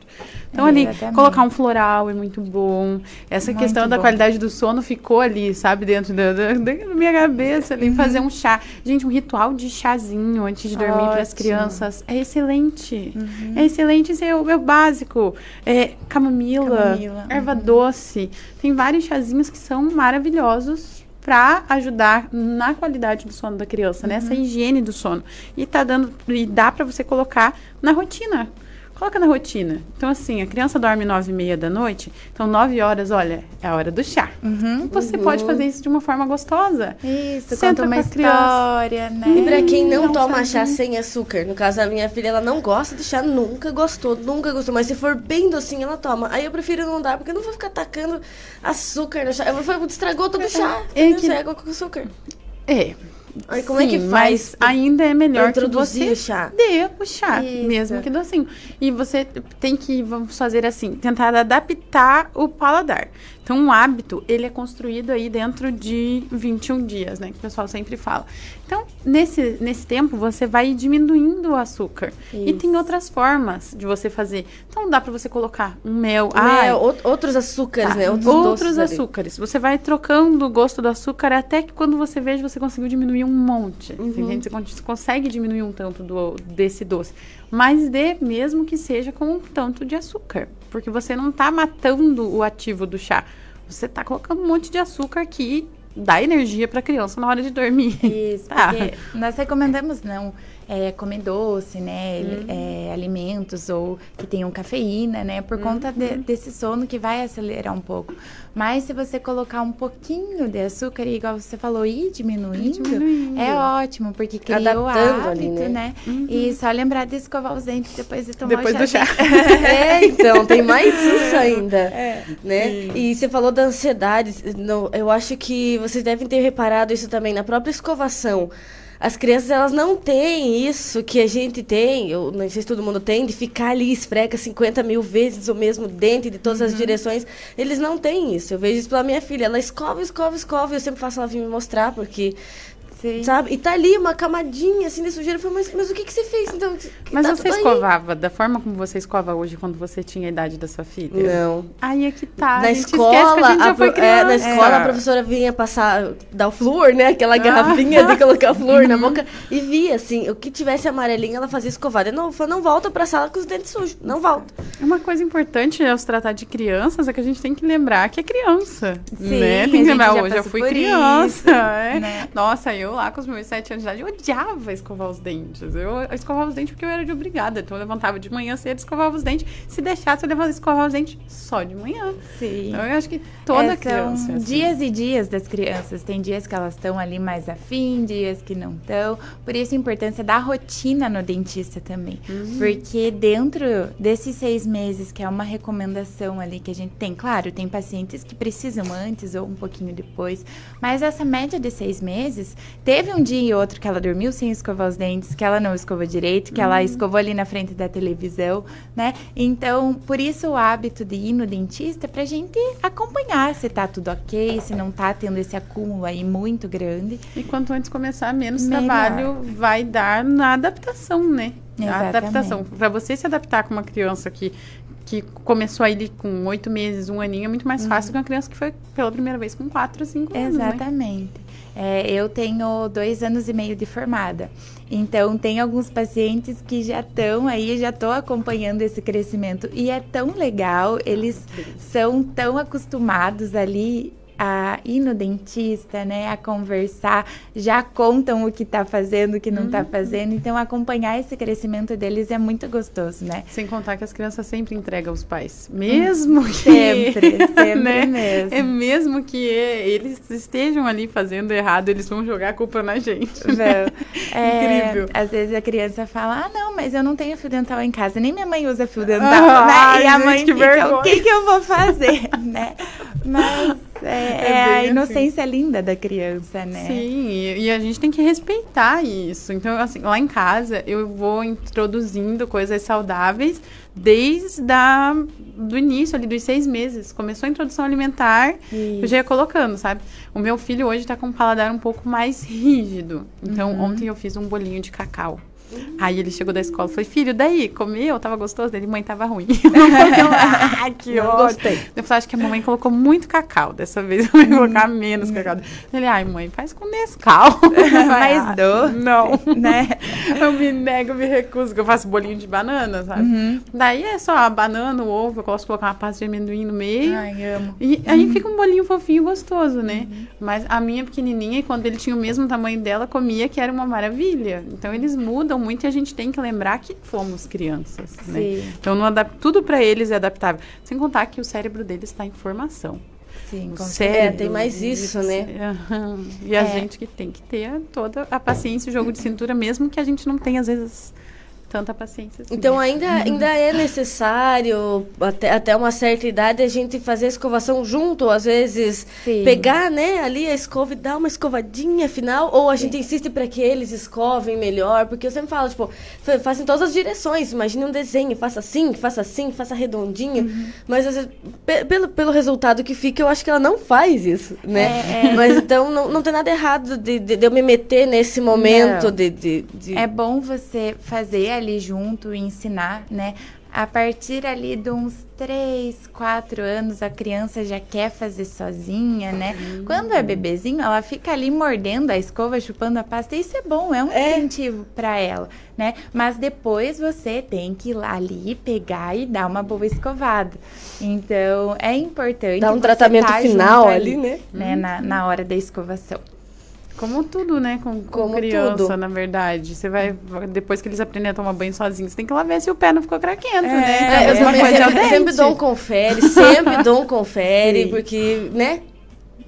Então ali, Exatamente. colocar um floral é muito bom. Essa Muito questão da bom. qualidade do sono ficou ali, sabe, dentro da, da- da minha cabeça ali. Fazer um chá. Gente, um ritual de chazinho antes de dormir para as crianças é excelente. É excelente, isso é o, é o básico. É camomila, Camomila, erva doce. Tem vários chazinhos que são maravilhosos para ajudar na qualidade do sono da criança, nessa higiene do sono. E tá dando e dá para você colocar na rotina. Coloca na rotina. Então, assim, a criança dorme nove e meia da noite. Então, nove horas, olha, é a hora do chá. Uhum. Você pode fazer isso de uma forma gostosa. Isso, Senta conta uma história, né? E pra quem não Não toma faz chá sem açúcar, no caso a minha filha, ela não gosta de chá, nunca gostou, nunca gostou. Mas se for bem docinho, ela toma. Aí eu prefiro não dar, porque eu não vou ficar tacando açúcar no chá. Eu vou, estragou todo o chá. É É que- água com açúcar. É. Aí como é que Sim, faz? Mas ainda é melhor que você o chá? dê o chá, Isso. mesmo que docinho. E você tem que, vamos fazer assim, tentar adaptar o paladar. Então, um hábito, ele é construído aí dentro de 21 dias, né? Que o pessoal sempre fala. Então, nesse, nesse tempo, você vai diminuindo o açúcar. E Isso. tem outras formas de você fazer. Então, dá pra você colocar um mel. Ah, ou- outros açúcares, Tá, né? Outros, Outros, ali. açúcares. Você vai trocando o gosto do açúcar até que quando você veja, você conseguiu diminuir um monte. Uhum. Você Você consegue diminuir um tanto do, desse doce. Mas dê mesmo que seja com um tanto de açúcar. Porque você não tá matando o ativo do chá. Você tá colocando um monte de açúcar que dá energia pra criança na hora de dormir. Isso, Tá. nós recomendamos não é, comer doce, né? Uhum. é, alimentos ou que tenham cafeína, né? Por conta Uhum. de- desse sono que vai acelerar um pouco. Mas se você colocar um pouquinho de açúcar, igual você falou, e diminuindo, diminuindo. é ótimo, porque cria o Adaptando hábito, ali, né? né? E só lembrar de escovar os dentes depois de tomar Depois o do chá. É, então, tem mais isso ainda. É. Né? E você falou da ansiedade. não, eu acho que vocês devem ter reparado isso também na própria escovação. As crianças, elas não têm isso que a gente tem, eu não sei se todo mundo tem, de ficar ali esfrega 50 mil vezes o mesmo dente de todas Uhum. as direções. Eles não têm isso. Eu vejo isso pela minha filha. Ela escova, escova, escova. E eu sempre faço ela vir me mostrar, porque Sim. Sabe? E tá ali uma camadinha assim de sujeira. Eu falei, mas, mas o que, que você fez então? Mas Tá você tudo aí. escovava da forma como você escova hoje quando você tinha a idade da sua filha? Não. Aí é que tá. na gente escola, a gente já a foi pro- é, na escola a professora vinha passar, dar o flúor, né? Ah. Aquela garrafinha de colocar flúor Uhum. na boca. E via, assim, o que tivesse amarelinho, ela fazia escovada. Não, falou, não volta pra sala com os dentes sujos. Não volta. Uma coisa importante ao se tratar de crianças é que a gente tem que lembrar que é criança. Sim, né? Tem que lembrar, hoje eu fui criança. isso, é. né? Nossa, eu lá com os meus sete anos de idade, eu odiava escovar os dentes. Eu escovava os dentes porque eu era de obrigada. Então eu levantava de manhã cedo, escovava os dentes. Se deixasse, eu levava escovava os dentes só de manhã. Sim. Então eu acho que toda É, criança. É assim. dias e dias das crianças. Tem dias que elas estão ali mais afim, dias que não estão. Por isso a importância da rotina no dentista também. Uhum. Porque dentro desses seis meses, que é uma recomendação ali que a gente tem, claro, tem pacientes que precisam antes ou um pouquinho depois. Mas essa média de seis meses, teve um dia e outro que ela dormiu sem escovar os dentes, que ela não escovou direito, que ela Uhum. escovou ali na frente da televisão, né? Então, por isso o hábito de ir no dentista é pra gente acompanhar se tá tudo ok, se não tá tendo esse acúmulo aí muito grande. E quanto antes começar, menos Melhor. trabalho vai dar na adaptação, né? A Exatamente. adaptação. Para você se adaptar com uma criança que, que começou aí com oito meses, um aninho, é muito mais fácil que uma criança que foi pela primeira vez com quatro, cinco anos, né? É, eu tenho dois anos e meio de formada. Então, tem alguns pacientes que já estão aí, já estou acompanhando esse crescimento. E é tão legal, eles são tão acostumados ali a ir no dentista, né, a conversar, já contam o que tá fazendo, o que não Uhum. tá fazendo. Então, acompanhar esse crescimento deles é muito gostoso, né? Sem contar que as crianças sempre entregam os pais. Mesmo que. Sempre, sempre né? mesmo. É mesmo que eles estejam ali fazendo errado, eles vão jogar a culpa na gente. Não. É, Incrível. Às vezes a criança fala, ah, não, mas eu não tenho fio dental em casa, nem minha mãe usa fio dental, Ah, né? ai, E a gente, mãe que fica, vergonha. o que, que eu vou fazer, né? Mas É, é a assim. inocência assim. linda da criança, né? Sim, e, e, a gente tem que respeitar isso. Então, assim, lá em casa eu vou introduzindo coisas saudáveis desde a, do início ali, dos seis meses. Começou a introdução alimentar, isso. eu já ia colocando, sabe? O meu filho hoje tá com um paladar um pouco mais rígido. Então, uhum. ontem eu fiz um bolinho de cacau. Aí ele chegou da escola e falou, filho, daí, comeu? Tava gostoso? Dele, mãe, tava ruim. ah, que ótimo. Eu falei, acho que a mamãe colocou muito cacau. Dessa vez eu vou colocar menos cacau. Ele, ai, mãe, faz com Nescau. Mais dor. Não. né? Eu me nego, me recuso, que eu faço bolinho de banana, sabe? Uhum. Daí é só a banana, o ovo, eu posso colocar uma pasta de amendoim no meio. Ai, amo. E aí fica um bolinho fofinho, gostoso, né? Uhum. Mas a minha pequenininha, quando ele tinha o mesmo tamanho dela, comia, que era uma maravilha. Então eles mudam muito e a gente tem que lembrar que fomos crianças, né? Então tudo para eles é adaptável. Sem contar que o cérebro deles está em formação. Sim, o cérebro, é, tem mais isso, né? Uhum. E a é. gente que tem que ter toda a paciência e o jogo de cintura, mesmo que a gente não tenha, às vezes, tanta paciência. Assim. Então ainda, ainda é necessário, até, até uma certa idade, a gente fazer a escovação junto, às vezes Sim. pegar né, ali a escova e dar uma escovadinha final, ou a gente Sim. insiste para que eles escovem melhor, porque eu sempre falo, tipo, faça em todas as direções, imagine um desenho, faça assim, faça assim, faça redondinho, uhum. mas às vezes, pelo, pelo resultado que fica, eu acho que ela não faz isso, né? É, é. Mas então não, não tem nada errado de, de, de eu me meter nesse momento de, de, de, É bom você fazer ali junto e ensinar, né? A partir ali de uns 3, 4 anos, a criança já quer fazer sozinha, né? Uhum. Quando é bebezinho, ela fica ali mordendo a escova, chupando a pasta. Isso é bom, é um é. incentivo para ela, né? Mas depois você tem que ir lá ali, pegar e dar uma boa escovada. Então, é importante. Dar um tratamento tá final ali, ali, né? né? Uhum. Na, na hora da escovação. Como tudo, né? Com, com Como criança, tudo. na verdade. Você vai, depois que eles aprendem a tomar banho sozinhos, você tem que lá ver se o pé não ficou craquento, é, né? É, eu também, sempre, é sempre dou um confere, sempre dou um confere, Sim. porque, né?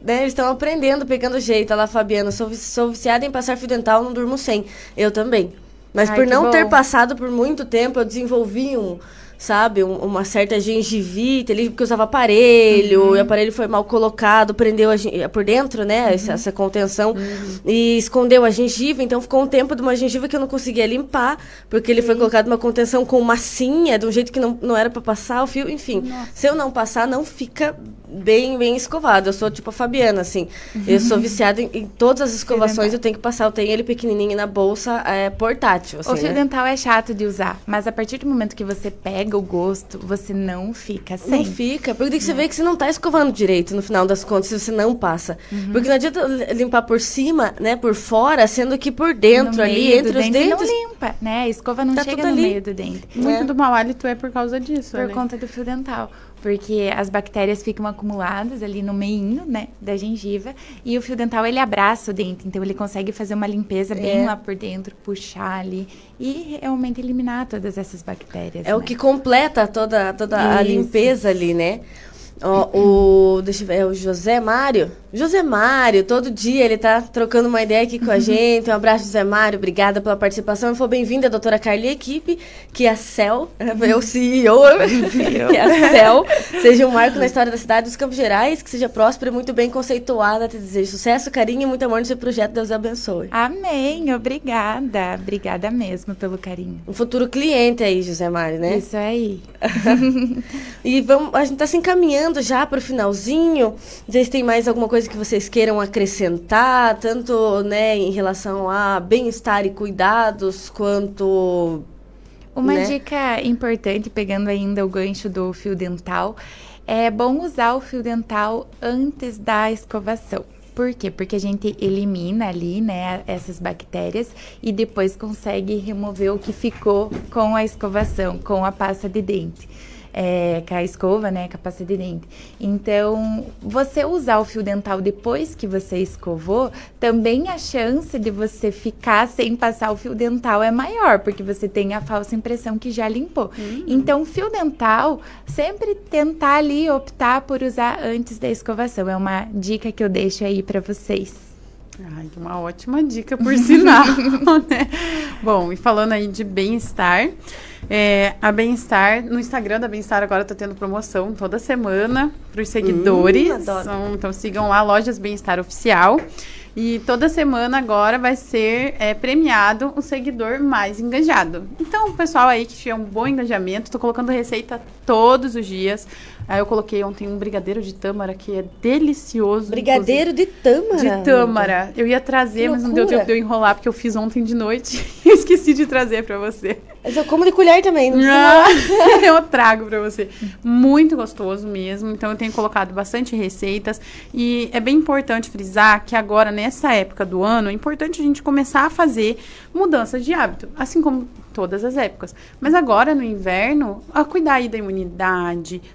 né, eles estão aprendendo, pegando jeito. Olha lá, Fabiana, sou, sou viciada em passar fio dental, não durmo sem. Eu também. Mas Ai, por não bom. ter passado por muito tempo, eu desenvolvi um sabe? Um, uma certa gengivite ali, porque usava aparelho, uhum. e o aparelho foi mal colocado, prendeu a, por dentro, né? Uhum. Essa, essa, contenção, uhum. e escondeu a gengiva, então ficou um tempo de uma gengiva que eu não conseguia limpar, porque ele foi colocado uma contenção com massinha, de um jeito que não, não era para passar o fio, enfim. Nossa. Se eu não passar, não fica bem, bem escovado. Eu sou tipo a Fabiana, assim. Eu sou viciada em, em todas as escovações, eu tenho que passar. Eu tenho ele pequenininho na bolsa, é, portátil. Assim, o fio né? dental é chato de usar, mas a partir do momento que você pega o gosto, você não fica sem. Não fica, porque você vê que você não tá escovando direito no final das contas, se você não passa. Uhum. Porque não adianta limpar por cima, né, por fora, sendo que por dentro ali, entre os dentes... não limpa, né? A escova não tá chega no ali. meio do dente. Muito é. do mau hálito é por causa disso, Por né? conta do fio dental porque as bactérias ficam acumuladas ali no meio, né, da gengiva, e o fio dental ele abraça o dente, então ele consegue fazer uma limpeza bem é. lá por dentro, puxar ali e realmente eliminar todas essas bactérias. É né? o que completa toda, toda a limpeza ali, né? O, deixa eu ver, é o José Mário. José Mário, todo dia ele tá trocando uma ideia aqui com a gente. Um abraço, José Mário. Obrigada pela participação. E for bem-vinda, doutora Carly equipe, que é a CEL, é o CEO, que é a CEL, seja um marco na história da cidade dos Campos Gerais, que seja próspera e muito bem conceituada. Te desejo sucesso, carinho e muito amor no seu projeto. Deus abençoe. Amém. Obrigada. Obrigada mesmo pelo carinho. Um futuro cliente aí, José Mário, né? Isso aí. e vamos, a gente tá se encaminhando caminhando já para o finalzinho, vocês têm mais alguma coisa que vocês queiram acrescentar, tanto né, em relação a bem-estar e cuidados, quanto. Uma né? dica importante, pegando ainda o gancho do fio dental, é bom usar o fio dental antes da escovação. Por quê? Porque a gente elimina ali, né, essas bactérias e depois consegue remover o que ficou com a escovação, com a pasta de dente é, com a escova, né, com a pasta de dente. Então, você usar o fio dental depois que você escovou, também a chance de você ficar sem passar o fio dental é maior, porque você tem a falsa impressão que já limpou. Uhum. Então, fio dental, sempre tentar ali optar por usar antes da escovação. É uma dica que eu deixo aí para vocês. Ai, uma ótima dica, por sinal, né? Bom, e falando aí de bem-estar, É, a Bem-Estar, no Instagram da Bem-Estar agora tá tendo promoção toda semana para os seguidores. Hum, então, então sigam lá, Lojas Bem-Estar Oficial. E toda semana agora vai ser é, premiado o seguidor mais engajado. Então, o pessoal aí que tiver um bom engajamento, tô colocando receita todos os dias. Aí eu coloquei ontem um brigadeiro de tâmara que é delicioso. Brigadeiro de tâmara. De tâmara. Eu ia trazer, mas não deu tempo de eu enrolar, porque eu fiz ontem de noite. e eu esqueci de trazer pra você. Mas eu como de colher também. Não Ah, eu trago pra você. Muito gostoso mesmo. Então eu tenho colocado bastante receitas. E é bem importante frisar que agora, nessa época do ano, é importante a gente começar a fazer mudanças de hábito. Assim como todas as épocas. Mas agora, no inverno, a cuidar aí da imunidade,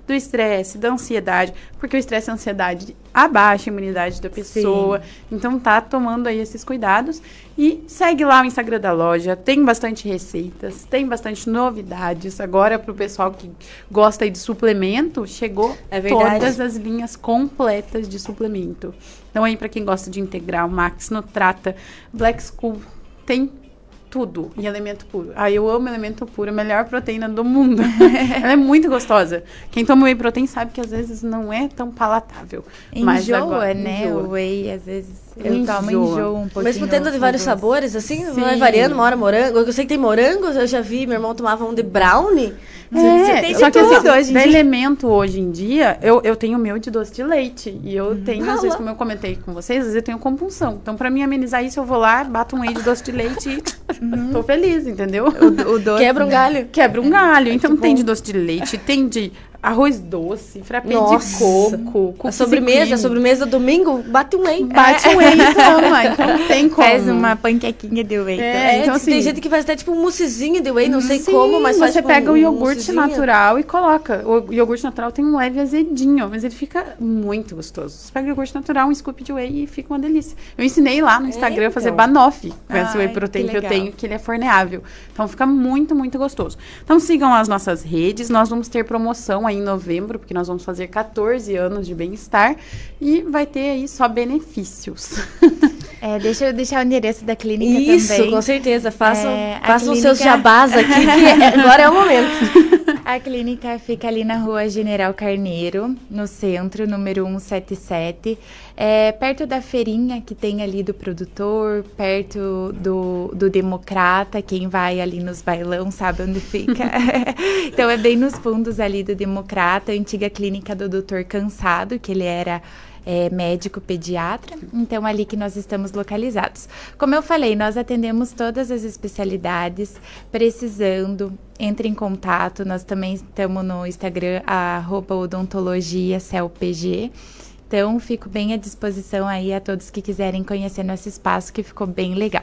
do estresse, da ansiedade. Porque o estresse e a ansiedade abaixa a imunidade da pessoa. Então tá tomando aí esses cuidados. E segue lá o Instagram da loja. Tem bastante receitas, tem bastante novidades. Agora, pro pessoal que gosta aí de suplemento, chegou É todas as linhas completas de suplemento. Então aí, para quem gosta de integral, Max, Nutrata, Black School, tem tudo em elemento puro. Ah, eu amo elemento puro, a melhor proteína do mundo. Ela é muito gostosa. Quem toma whey protein sabe que às vezes não é tão palatável. mas Enjoa, agora- né? enjoa. O whey, às vezes, eu Enjoa. tomo enjoo um pouquinho. Mesmo tendo de vários sabores, assim, Sim. vai variando, uma hora morango. Eu sei que tem morangos, eu já vi, meu irmão tomava um de brownie. É, tem de só que assim, hoje dia. elemento hoje em dia, eu, eu tenho o meu de doce de leite. E eu tenho, às Ah, vezes, como eu comentei com vocês, às vezes eu tenho compulsão. Então, pra mim amenizar isso, eu vou lá, bato um whey de doce de leite e tô feliz, entendeu? O, o doce, Quebra um galho. Quebra um galho. Então que tem bom. de doce de leite, tem de arroz doce, frappé de Nossa. coco, A sobremesa, a sobremesa do domingo, bate um whey. Bate um whey e toma. Então não tem como. Faz uma panquequinha de whey. É, também. então, tem assim- gente que faz até tipo um moussezinho de whey, não sei Sim, como, mas faz você tipo, pega um o iogurte moussezinho. natural e coloca. O iogurte natural tem um leve azedinho, mas ele fica muito gostoso. Você pega o iogurte natural, um scoop de whey e fica uma delícia. Eu ensinei lá no Instagram a fazer então. banoffee com esse Ai, whey que protein que, eu legal. tenho, que ele é forneável. Então fica muito, muito gostoso. Então sigam as nossas redes. Nós vamos ter promoção aí em novembro, porque nós vamos fazer 14 anos de bem-estar e vai ter aí só benefícios. É, deixa eu deixar o endereço da clínica Isso, também. com certeza. Façam, É, façam os seus clínica- jabás aqui, que é- agora é o momento. A clínica fica ali na rua General Carneiro, no centro, número 177. É, perto da feirinha que tem ali do produtor, perto do, do Democrata. Quem vai ali nos bailão sabe onde fica. então é bem nos fundos ali do Democrata, a antiga clínica do Dr. Cansado, que ele era é, médico pediatra, então ali que nós estamos localizados. Como eu falei, nós atendemos todas as especialidades, precisando, entre em contato, nós também estamos no Instagram, arroba odontologia celpg, então fico bem à disposição aí a todos que quiserem conhecer nosso espaço, que ficou bem legal.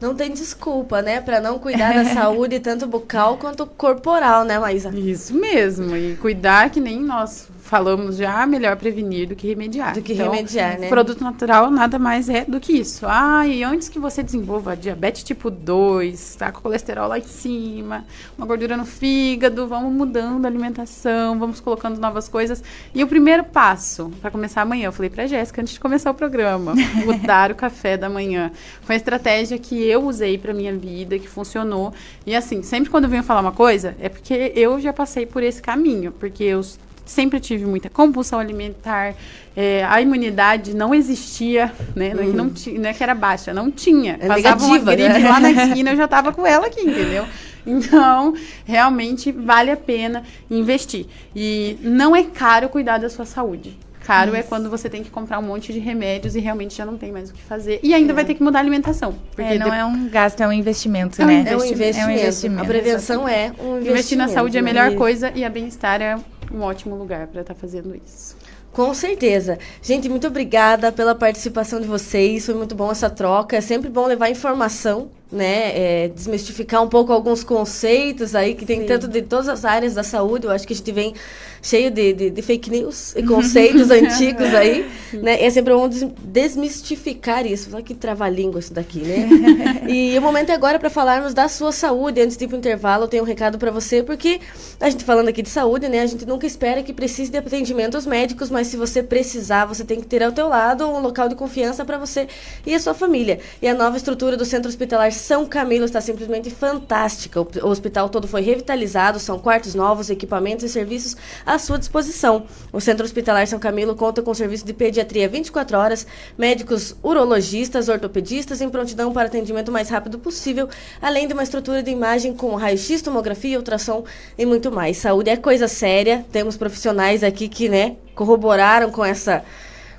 Não tem desculpa, né, pra não cuidar da saúde, tanto bucal quanto corporal, né, Maísa? Isso mesmo. E cuidar, que nem nós falamos já, melhor prevenir do que remediar. Do que Então, remediar, né? Produto natural nada mais é do que isso. Ah, e antes que você desenvolva diabetes tipo 2, tá com colesterol lá em cima, uma gordura no fígado, vamos mudando a alimentação, vamos colocando novas coisas. E o primeiro passo, para começar amanhã, eu falei pra Jéssica antes de começar o programa, mudar o café da manhã. Foi uma estratégia que eu usei pra minha vida, que funcionou. E assim, sempre quando eu venho falar uma coisa, é porque eu já passei por esse caminho, porque eu sempre tive muita compulsão alimentar, é, a imunidade não existia, né? Não, é que não, ti- não é que era baixa, não tinha. É Passava uma negativa, gripe né? lá na esquina, eu já tava com ela aqui, entendeu? Então, realmente vale a pena investir. E não é caro cuidar da sua saúde. Caro é quando você tem que comprar um monte de remédios e realmente já não tem mais o que fazer. E ainda vai ter que mudar a alimentação. Porque É, não de- é um gasto, é um investimento, É um né? É um Investimento. investimento. É um investimento. A prevenção é um investimento. investir na saúde é a melhor coisa e a bem-estar é um ótimo lugar para estar fazendo isso. Com certeza. Gente, muito obrigada pela participação de vocês. Foi muito bom essa troca. É sempre bom levar informação, né? É, desmistificar um pouco alguns conceitos aí que tem Sim. tanto de todas as áreas da saúde. Eu acho que a gente vem cheio de, de- de fake news e conceitos antigos aí, né? E é sempre bom des- desmistificar isso. Olha que trava-língua isso daqui, né? e o momento é agora para falarmos da sua saúde. Antes de ir pro intervalo, eu tenho um recado para você, porque a gente falando aqui de saúde, né? A gente nunca espera que precise de atendimentos médicos, mas se você precisar, você tem que ter ao teu lado um local de confiança para você e a sua família. E a nova estrutura do Centro Hospitalar São Camilo está simplesmente fantástica. O, hospital todo foi revitalizado, são quartos novos, equipamentos e serviços à sua disposição. O Centro Hospitalar São Camilo conta com serviço de pediatria 24 horas, médicos urologistas, ortopedistas em prontidão para atendimento mais rápido possível, além de uma estrutura de imagem com raio-x, tomografia, ultrassom e muito mais. Saúde é coisa séria, temos profissionais aqui que, né, corroboraram com essa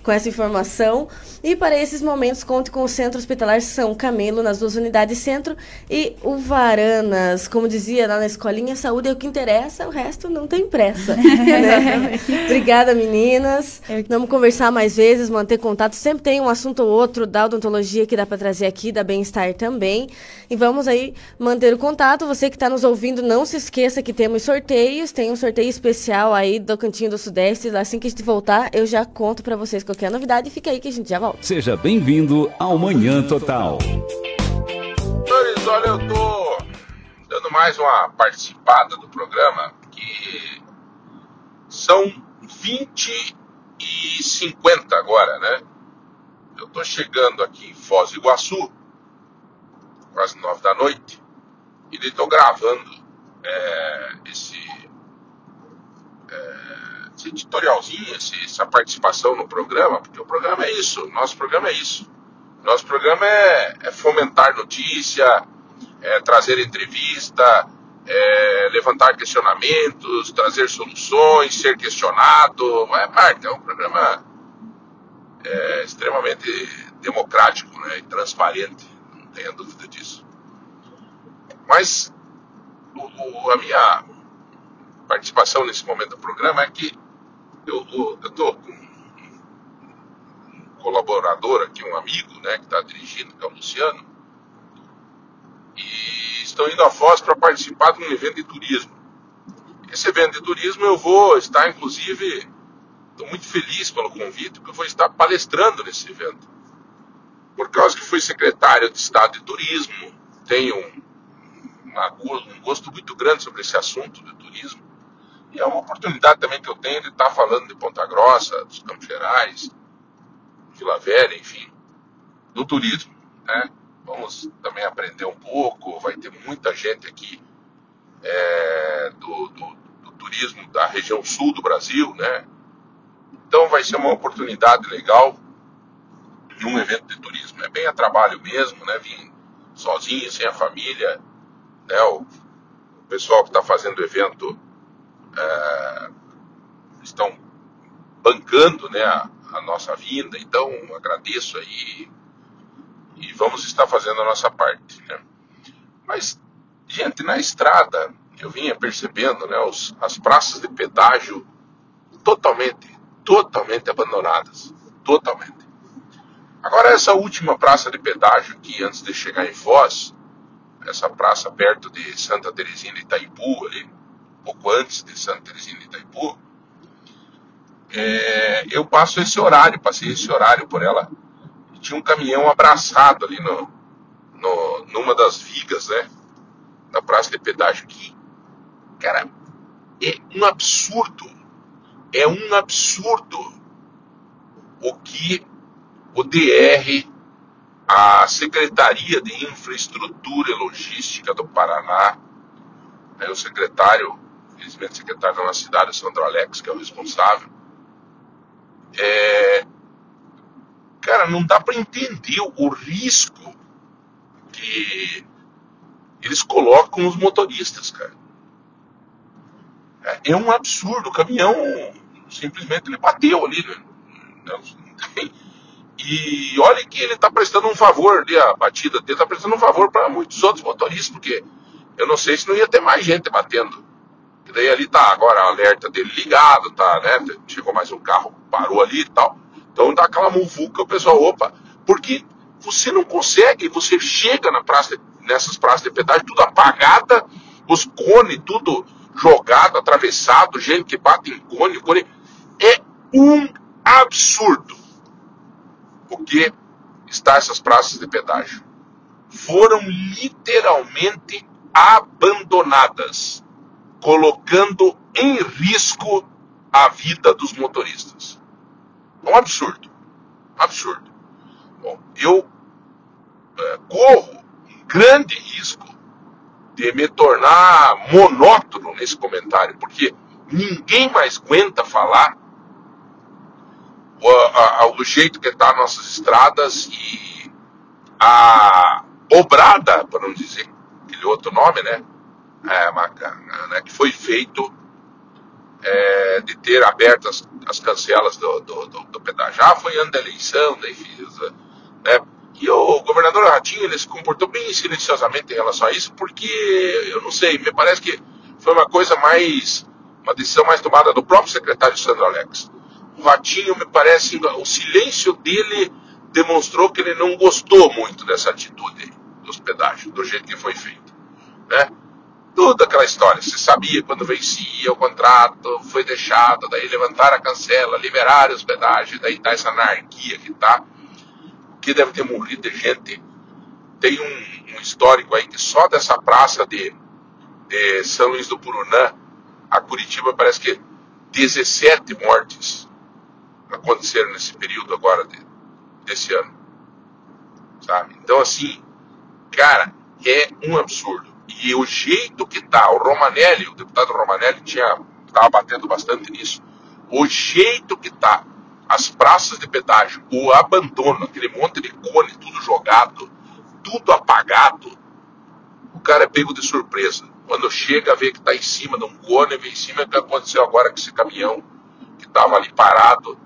com essa informação. E para esses momentos, conte com o Centro Hospitalar São Camilo, nas duas unidades centro, e o Varanas. Como dizia lá na escolinha, saúde é o que interessa, o resto não tem pressa. né? Obrigada, meninas. Vamos conversar mais vezes, manter contato. Sempre tem um assunto ou outro da odontologia que dá para trazer aqui, da bem-estar também. E vamos aí manter o contato. Você que está nos ouvindo, não se esqueça que temos sorteios. Tem um sorteio especial aí do Cantinho do Sudeste. Assim que a gente voltar, eu já conto para vocês qualquer novidade. Fica aí que a gente já volta. Seja bem-vindo ao Manhã Total. Senhores, olha, eu tô dando mais uma participada do programa que são 20 e 50 agora, né? Eu tô chegando aqui em Foz do Iguaçu, quase 9 da noite, e estou gravando é, esse, é, esse editorialzinho, esse, essa participação no programa, porque o programa é isso, nosso programa é isso. Nosso programa é, é fomentar notícia, é trazer entrevista, é levantar questionamentos, trazer soluções, ser questionado. É parte, é um programa é, extremamente democrático né, e transparente, não tenha dúvida disso. Mas o, o, a minha participação nesse momento do programa é que eu estou com um colaborador aqui, um amigo, né, que está dirigindo, que é o Luciano, e estou indo a Foz para participar de um evento de turismo. Esse evento de turismo eu vou estar, inclusive, estou muito feliz pelo convite, porque eu vou estar palestrando nesse evento. Por causa que fui secretário de Estado de Turismo, tenho um, um gosto muito grande sobre esse assunto de turismo. E é uma oportunidade também que eu tenho de estar falando de Ponta Grossa, dos Campos Gerais, Vila Velha, enfim, do turismo. Né? Vamos também aprender um pouco, vai ter muita gente aqui é, do, do, do, turismo da região sul do Brasil, né? Então vai ser uma oportunidade legal em um evento de turismo. É bem a trabalho mesmo, né? Vim sozinho, sem a família, né? O pessoal que está fazendo o evento é, estão bancando, né? A, a nossa vinda, então agradeço aí e vamos estar fazendo a nossa parte. Né? Mas, gente, na estrada eu vinha percebendo né, os, as praças de pedágio totalmente, totalmente abandonadas. Totalmente. Agora, essa última praça de pedágio aqui, antes de chegar em Foz, essa praça perto de Santa Teresinha de Itaipu, ali, pouco antes de Santa Teresinha de Itaipu, é, eu passo esse horário, passei esse horário por ela tinha um caminhão abraçado ali no, no, numa das vigas, né? Na praça de pedágio aqui. Cara, é um absurdo. É um absurdo o que o DR, a Secretaria de Infraestrutura e Logística do Paraná, né, o secretário, felizmente secretário da nossa cidade, o Sandro Alex, que é o responsável, é, Cara, não dá para entender o risco que eles colocam os motoristas, cara. É, é um absurdo. O caminhão simplesmente ele bateu ali. Né? E olha que ele está prestando um favor ali, a batida dele está prestando um favor para muitos outros motoristas, porque eu não sei se não ia ter mais gente batendo. E daí ali tá agora alerta dele ligado, tá, né? Chegou mais um carro, parou ali e tal. Então dá aquela muvuca, o pessoal, opa, porque você não consegue, você chega na praça, nessas praças de pedágio, tudo apagada, os cones, tudo jogado, atravessado, gente que bate em cone, cone. É um absurdo o que está essas praças de pedágio. Foram literalmente abandonadas, colocando em risco a vida dos motoristas. É um absurdo. Absurdo. Bom, eu é, corro um grande risco de me tornar monótono nesse comentário, porque ninguém mais aguenta falar o, a, o jeito que está nossas estradas e a obrada, para não dizer aquele outro nome, né? É, né que foi feito é, de ter aberto as, as cancelas do, do, do, do pedágio. Já foi ano da eleição, fiz, né? E o governador Ratinho ele se comportou bem silenciosamente em relação a isso, porque eu não sei, me parece que foi uma coisa mais, uma decisão mais tomada do próprio secretário Sandro Alex. O Ratinho me parece, o silêncio dele demonstrou que ele não gostou muito dessa atitude dos pedágios, do jeito que foi feito, né? Toda aquela história, você sabia quando vencia o contrato, foi deixado, daí levantaram a cancela, liberaram os pedágios, daí tá essa anarquia que tá que deve ter morrido de gente. Tem um, um histórico aí que só dessa praça de, de São Luís do Purunã a Curitiba parece que 17 mortes aconteceram nesse período agora de, desse ano. Sabe? Então, assim, cara, é um absurdo. E o jeito que tá, o Romanelli, o deputado Romanelli tinha, estava batendo bastante nisso, o jeito que tá as praças de pedágio, o abandono, aquele monte de cone, tudo jogado, tudo apagado, o cara é pego de surpresa. Quando chega ver que está em cima de um cone, vem em cima o que aconteceu agora com esse caminhão que estava ali parado,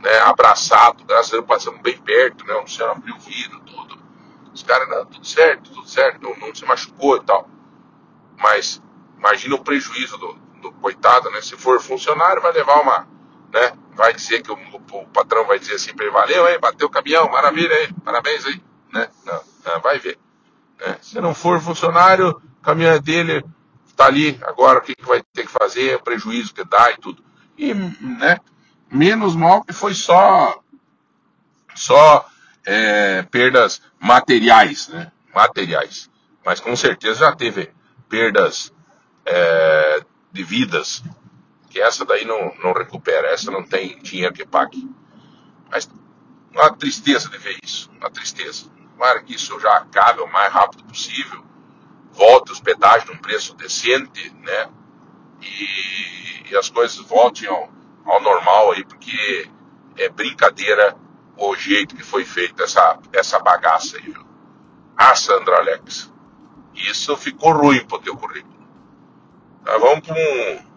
né, abraçado, graças a Deus passamos bem perto, né, o senhor abriu o vidro, tudo. Os caras, não, tudo certo, tudo certo, não, não se machucou e tal. Mas imagina o prejuízo do, do coitado, né? Se for funcionário, vai levar uma, né? vai dizer que o, o, patrão vai dizer assim ele, valeu, hein, bateu o caminhão, maravilha aí, parabéns aí, né? Não, não vai ver. Né? Se não for funcionário, o caminhão é dele está ali, agora o que, que vai ter que fazer, o prejuízo que dá e tudo. E, né, menos mal que foi só, só é, perdas materiais, né? Materiais. Mas com certeza já teve perdas é, de vidas que essa daí não, não recupera, essa não tem dinheiro que pague. Mas uma tristeza de ver isso, uma tristeza. Tomara que isso já acabe o mais rápido possível, volte os pedágios num preço decente, né? E, e as coisas voltem ao, ao normal aí, porque é brincadeira o jeito que foi feita essa, essa bagaça aí, viu? Ah, Sandra Alex, isso ficou ruim pro teu currículo. Nós vamos para um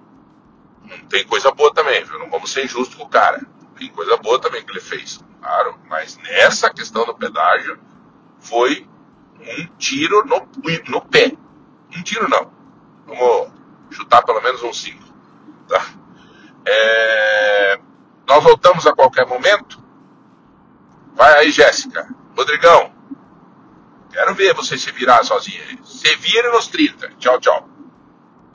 tem coisa boa também, viu? Não vamos ser injustos com o cara. Tem coisa boa também que ele fez, claro. Mas nessa questão do pedágio, foi um tiro no, no pé. Um tiro não. Vamos chutar pelo menos um cinco. Tá? É... Nós voltamos a qualquer momento. Vai aí, Jéssica. Rodrigão. Quero ver você se virar sozinha. Se vira nos 30. Tchau, tchau.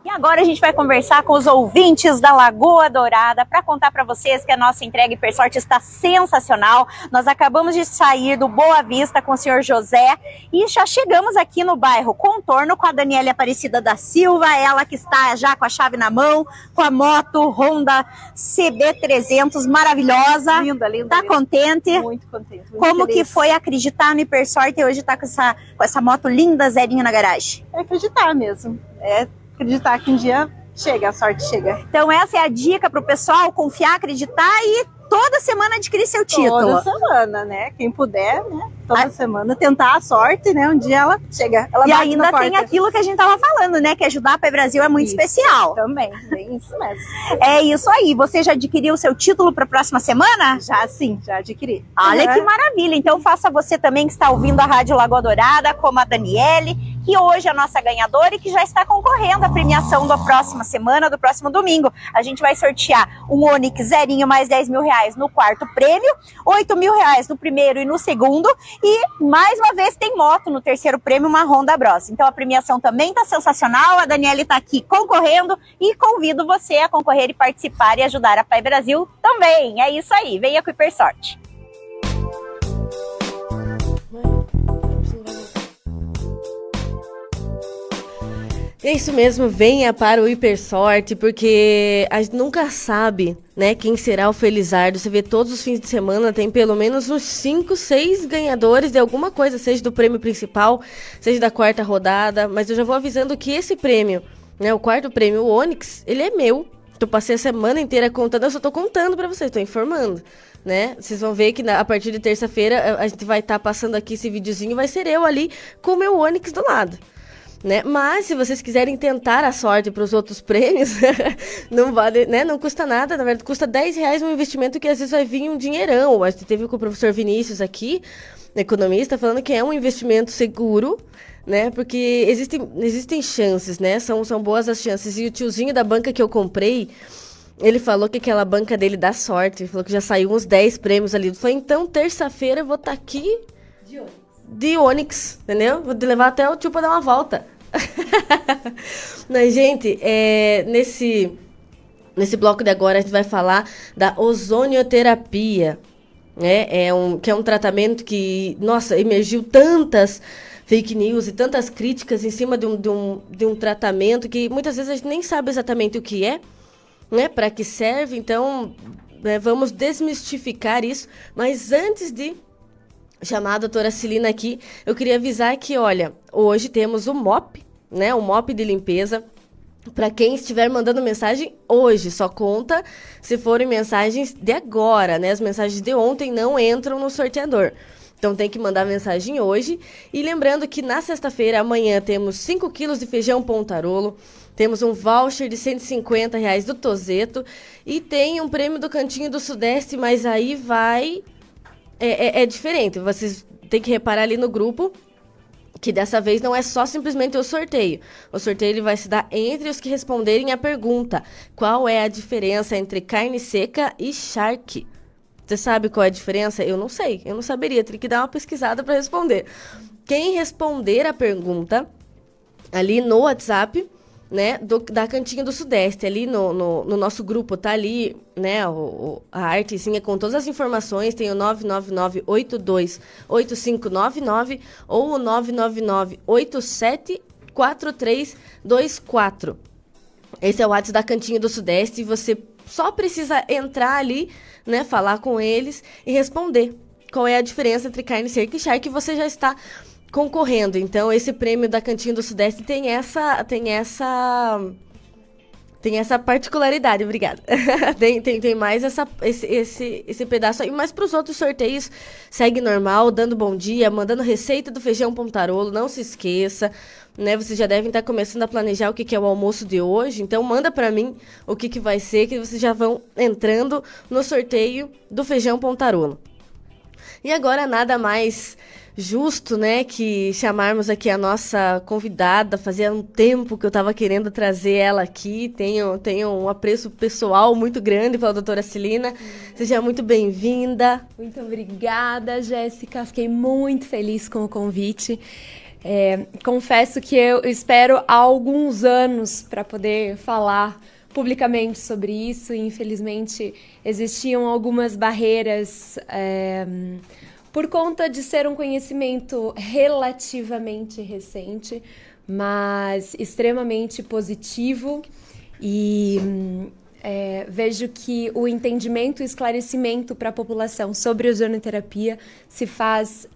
E agora a gente vai conversar com os ouvintes da Lagoa Dourada para contar para vocês que a nossa entrega Hipersorte está sensacional. Nós acabamos de sair do Boa Vista com o senhor José e já chegamos aqui no bairro Contorno com a Daniela Aparecida da Silva, ela que está já com a chave na mão, com a moto Honda CB300 maravilhosa. Linda, linda. Tá linda. contente? Muito contente. Muito Como feliz. que foi acreditar no Hipersorte e hoje tá com essa, com essa moto linda, zerinha na garagem? É acreditar mesmo. É acreditar que um dia chega, a sorte chega. Então essa é a dica pro pessoal confiar, acreditar e toda semana adquirir seu título. Toda semana, né? Quem puder, né? Toda semana tentar a sorte, né? Um dia ela chega. Ela e ainda tem aquilo que a gente tava falando, né? Que ajudar a Pai Brasil é muito Isso. especial. Também, bem isso mesmo. É isso aí. Você já adquiriu o seu título para a próxima semana? Já sim, já adquiri. Olha Uhum. que maravilha. Então faça você também que está ouvindo a Rádio Lagoa Dourada, como a Daniele, que hoje é a nossa ganhadora e que já está concorrendo à premiação da próxima semana, do próximo domingo. A gente vai sortear um Onix zerinho mais 10 mil reais no quarto prêmio, 8 mil reais no primeiro e no segundo, e mais uma vez tem moto no terceiro prêmio, uma Honda Bros. Então a premiação também está sensacional, a Daniele está aqui concorrendo e convido você a concorrer e participar e ajudar a Pai Brasil também. É isso aí, venha com o Hipersorte. É isso mesmo, venha para o Hipersorte, porque a gente nunca sabe, né, quem será o Felizardo. Você vê todos os fins de semana, tem pelo menos uns 5, 6 ganhadores de alguma coisa, seja do prêmio principal, seja da quarta rodada, mas eu já vou avisando que esse prêmio, né, o quarto prêmio, o Onix, ele é meu. Eu passei a semana inteira contando, eu só tô contando para vocês, tô informando, né? Vocês vão ver que na, a partir de terça-feira a gente vai estar tá passando aqui esse videozinho, vai ser eu ali com o meu Onix do lado né? Mas se vocês quiserem tentar a sorte para os outros prêmios, não vale, né? Não custa nada, na verdade custa 10 reais um investimento que às vezes vai vir um dinheirão. A gente teve com o professor Vinícius aqui, economista, falando que é um investimento seguro, né? Porque existem, existem chances, né? São, são boas as chances. E o tiozinho da banca que eu comprei, ele falou que aquela banca dele dá sorte. Ele falou que já saiu uns 10 prêmios ali. Foi então, terça-feira eu vou estar tá aqui de Onix, entendeu? Vou levar até o tio para dar uma volta. Mas, gente, é, nesse, nesse bloco de agora a gente vai falar da ozonioterapia, né? É um, que é um tratamento que, nossa, emergiu tantas fake news e tantas críticas em cima de um, de um, de um tratamento que muitas vezes a gente nem sabe exatamente o que é, né? Para que serve. Então, né, vamos desmistificar isso. Mas antes de chamar a doutora Celina aqui, eu queria avisar que, olha, hoje temos o MOP, né? O MOP de limpeza. Para quem estiver mandando mensagem hoje, só conta se forem mensagens de agora, né? As mensagens de ontem não entram no sorteador. Então tem que mandar mensagem hoje. E lembrando que na sexta-feira, amanhã, temos 5 quilos de feijão pontarolo, temos um voucher de 150 reais do Tozeto e tem um prêmio do Cantinho do Sudeste, mas aí vai é, é, é diferente. Vocês têm que reparar ali no grupo que dessa vez não é só simplesmente o sorteio. O sorteio ele vai se dar entre os que responderem a pergunta: qual é a diferença entre carne seca e charque? Você sabe qual é a diferença? Eu não sei, eu não saberia, teria que dar uma pesquisada para responder. Quem responder a pergunta ali no WhatsApp né, do, da Cantinha do Sudeste, ali no, no, no, nosso grupo, tá ali, né, o, o, a artezinha com todas as informações, tem o 999-82-8599 ou o 999-874324. Esse é o WhatsApp da Cantinha do Sudeste e você só precisa entrar ali, né, falar com eles e responder qual é a diferença entre carne seca e charque, você já está concorrendo. Então, esse prêmio da Cantinho do Sudeste tem essa. Tem essa. Tem essa particularidade, obrigada. tem, tem, tem mais essa, esse, esse, esse pedaço aí. Mas para os outros sorteios, segue normal, dando bom dia, mandando receita do feijão pontarolo, não se esqueça. Né, vocês já devem estar começando a planejar o que, que é o almoço de hoje. Então, manda para mim o que, que vai ser, que vocês já vão entrando no sorteio do feijão pontarolo. E agora, nada mais justo, né, que chamarmos aqui a nossa convidada. Fazia um tempo que eu estava querendo trazer ela aqui. Tenho, tenho um apreço pessoal muito grande pela doutora Celina. Seja muito bem-vinda. Muito obrigada, Jéssica. Fiquei muito feliz com o convite. É, confesso que eu espero há alguns anos para poder falar publicamente sobre isso. Infelizmente, existiam algumas barreiras. É, por conta de ser um conhecimento relativamente recente, mas extremamente positivo e é, vejo que o entendimento e esclarecimento para a população sobre ozonoterapia se faz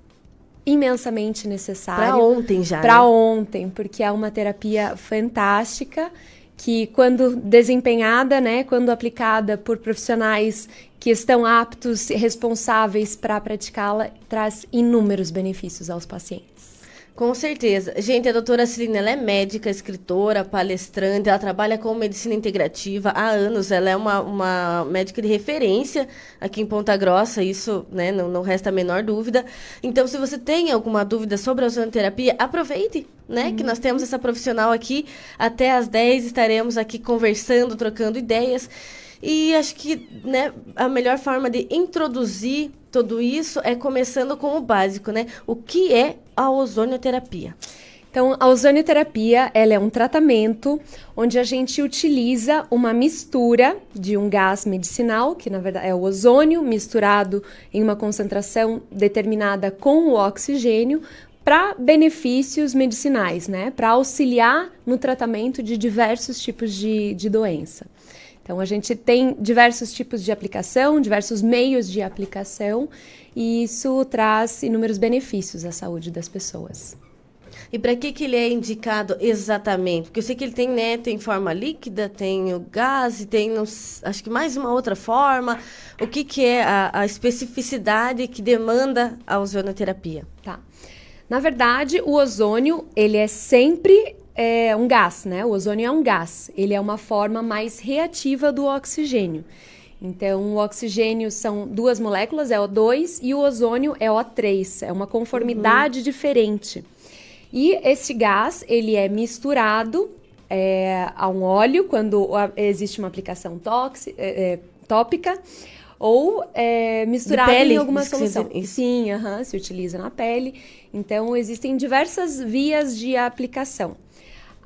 imensamente necessário. Para ontem já. Para né? ontem, porque é uma terapia fantástica que quando desempenhada, né, quando aplicada por profissionais que estão aptos e responsáveis para praticá-la, traz inúmeros benefícios aos pacientes. Com certeza. Gente, a doutora Celina, ela é médica, escritora, palestrante, ela trabalha com medicina integrativa há anos, ela é uma, uma médica de referência aqui em Ponta Grossa, isso né, não, não resta a menor dúvida. Então, se você tem alguma dúvida sobre a ozonoterapia, aproveite, né, uhum. que nós temos essa profissional aqui, até às 10 estaremos aqui conversando, trocando ideias. E acho que né, a melhor forma de introduzir tudo isso é começando com o básico, né? O que é a ozonioterapia? Então, a ozonioterapia ela é um tratamento onde a gente utiliza uma mistura de um gás medicinal, que na verdade é o ozônio, misturado em uma concentração determinada com o oxigênio, para benefícios medicinais, né? Para auxiliar no tratamento de diversos tipos de, de doença. Então, a gente tem diversos tipos de aplicação, diversos meios de aplicação, e isso traz inúmeros benefícios à saúde das pessoas. E para que, que ele é indicado exatamente? Porque eu sei que ele tem, né, tem forma líquida, tem o gás, e tem, acho que mais uma outra forma. O que, que é a, a especificidade que demanda a ozonoterapia? Tá. Na verdade, o ozônio, ele é sempre é, um gás, né? O ozônio é um gás. Ele é uma forma mais reativa do oxigênio. Então, o oxigênio são duas moléculas, é O2, e o ozônio é O3. É uma conformidade uhum. diferente. E esse gás, ele é misturado é, a um óleo quando existe uma aplicação tóxica, é, é, tópica ou é, misturado em alguma solução. Sim, uhum, se utiliza na pele. Então, existem diversas vias de aplicação.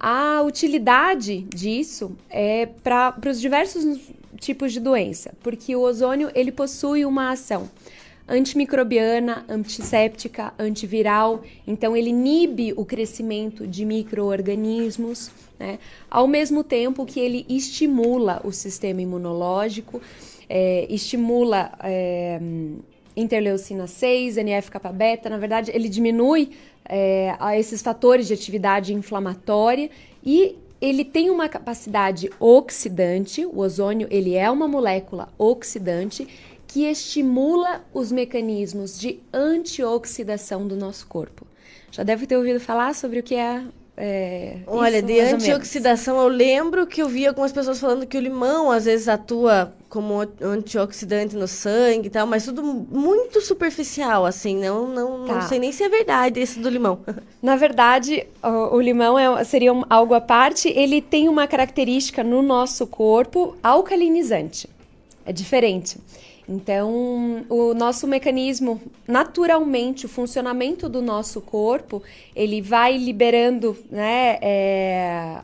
A utilidade disso é para os diversos tipos de doença, porque o ozônio ele possui uma ação antimicrobiana, antisséptica, antiviral, então ele inibe o crescimento de microorganismos, né? ao mesmo tempo que ele estimula o sistema imunológico, é, estimula é, interleucina 6, NF-kappa beta, na verdade ele diminui é, esses fatores de atividade inflamatória e ele tem uma capacidade oxidante, o ozônio ele é uma molécula oxidante que estimula os mecanismos de antioxidação do nosso corpo. Já deve ter ouvido falar sobre o que é é, Olha, de antioxidação, eu lembro que eu vi algumas pessoas falando que o limão às vezes atua como antioxidante no sangue e tal, mas tudo muito superficial, assim, não, não, tá. não sei nem se é verdade esse do limão. Na verdade, o, o limão é, seria um, algo à parte, ele tem uma característica no nosso corpo alcalinizante. É diferente. Então, o nosso mecanismo, naturalmente, o funcionamento do nosso corpo, ele vai liberando, né, é,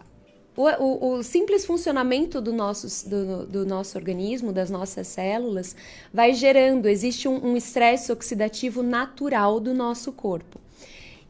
o, o, o, simples funcionamento do nosso, do, do, nosso organismo, das nossas células, vai gerando, existe um estresse um oxidativo natural do nosso corpo.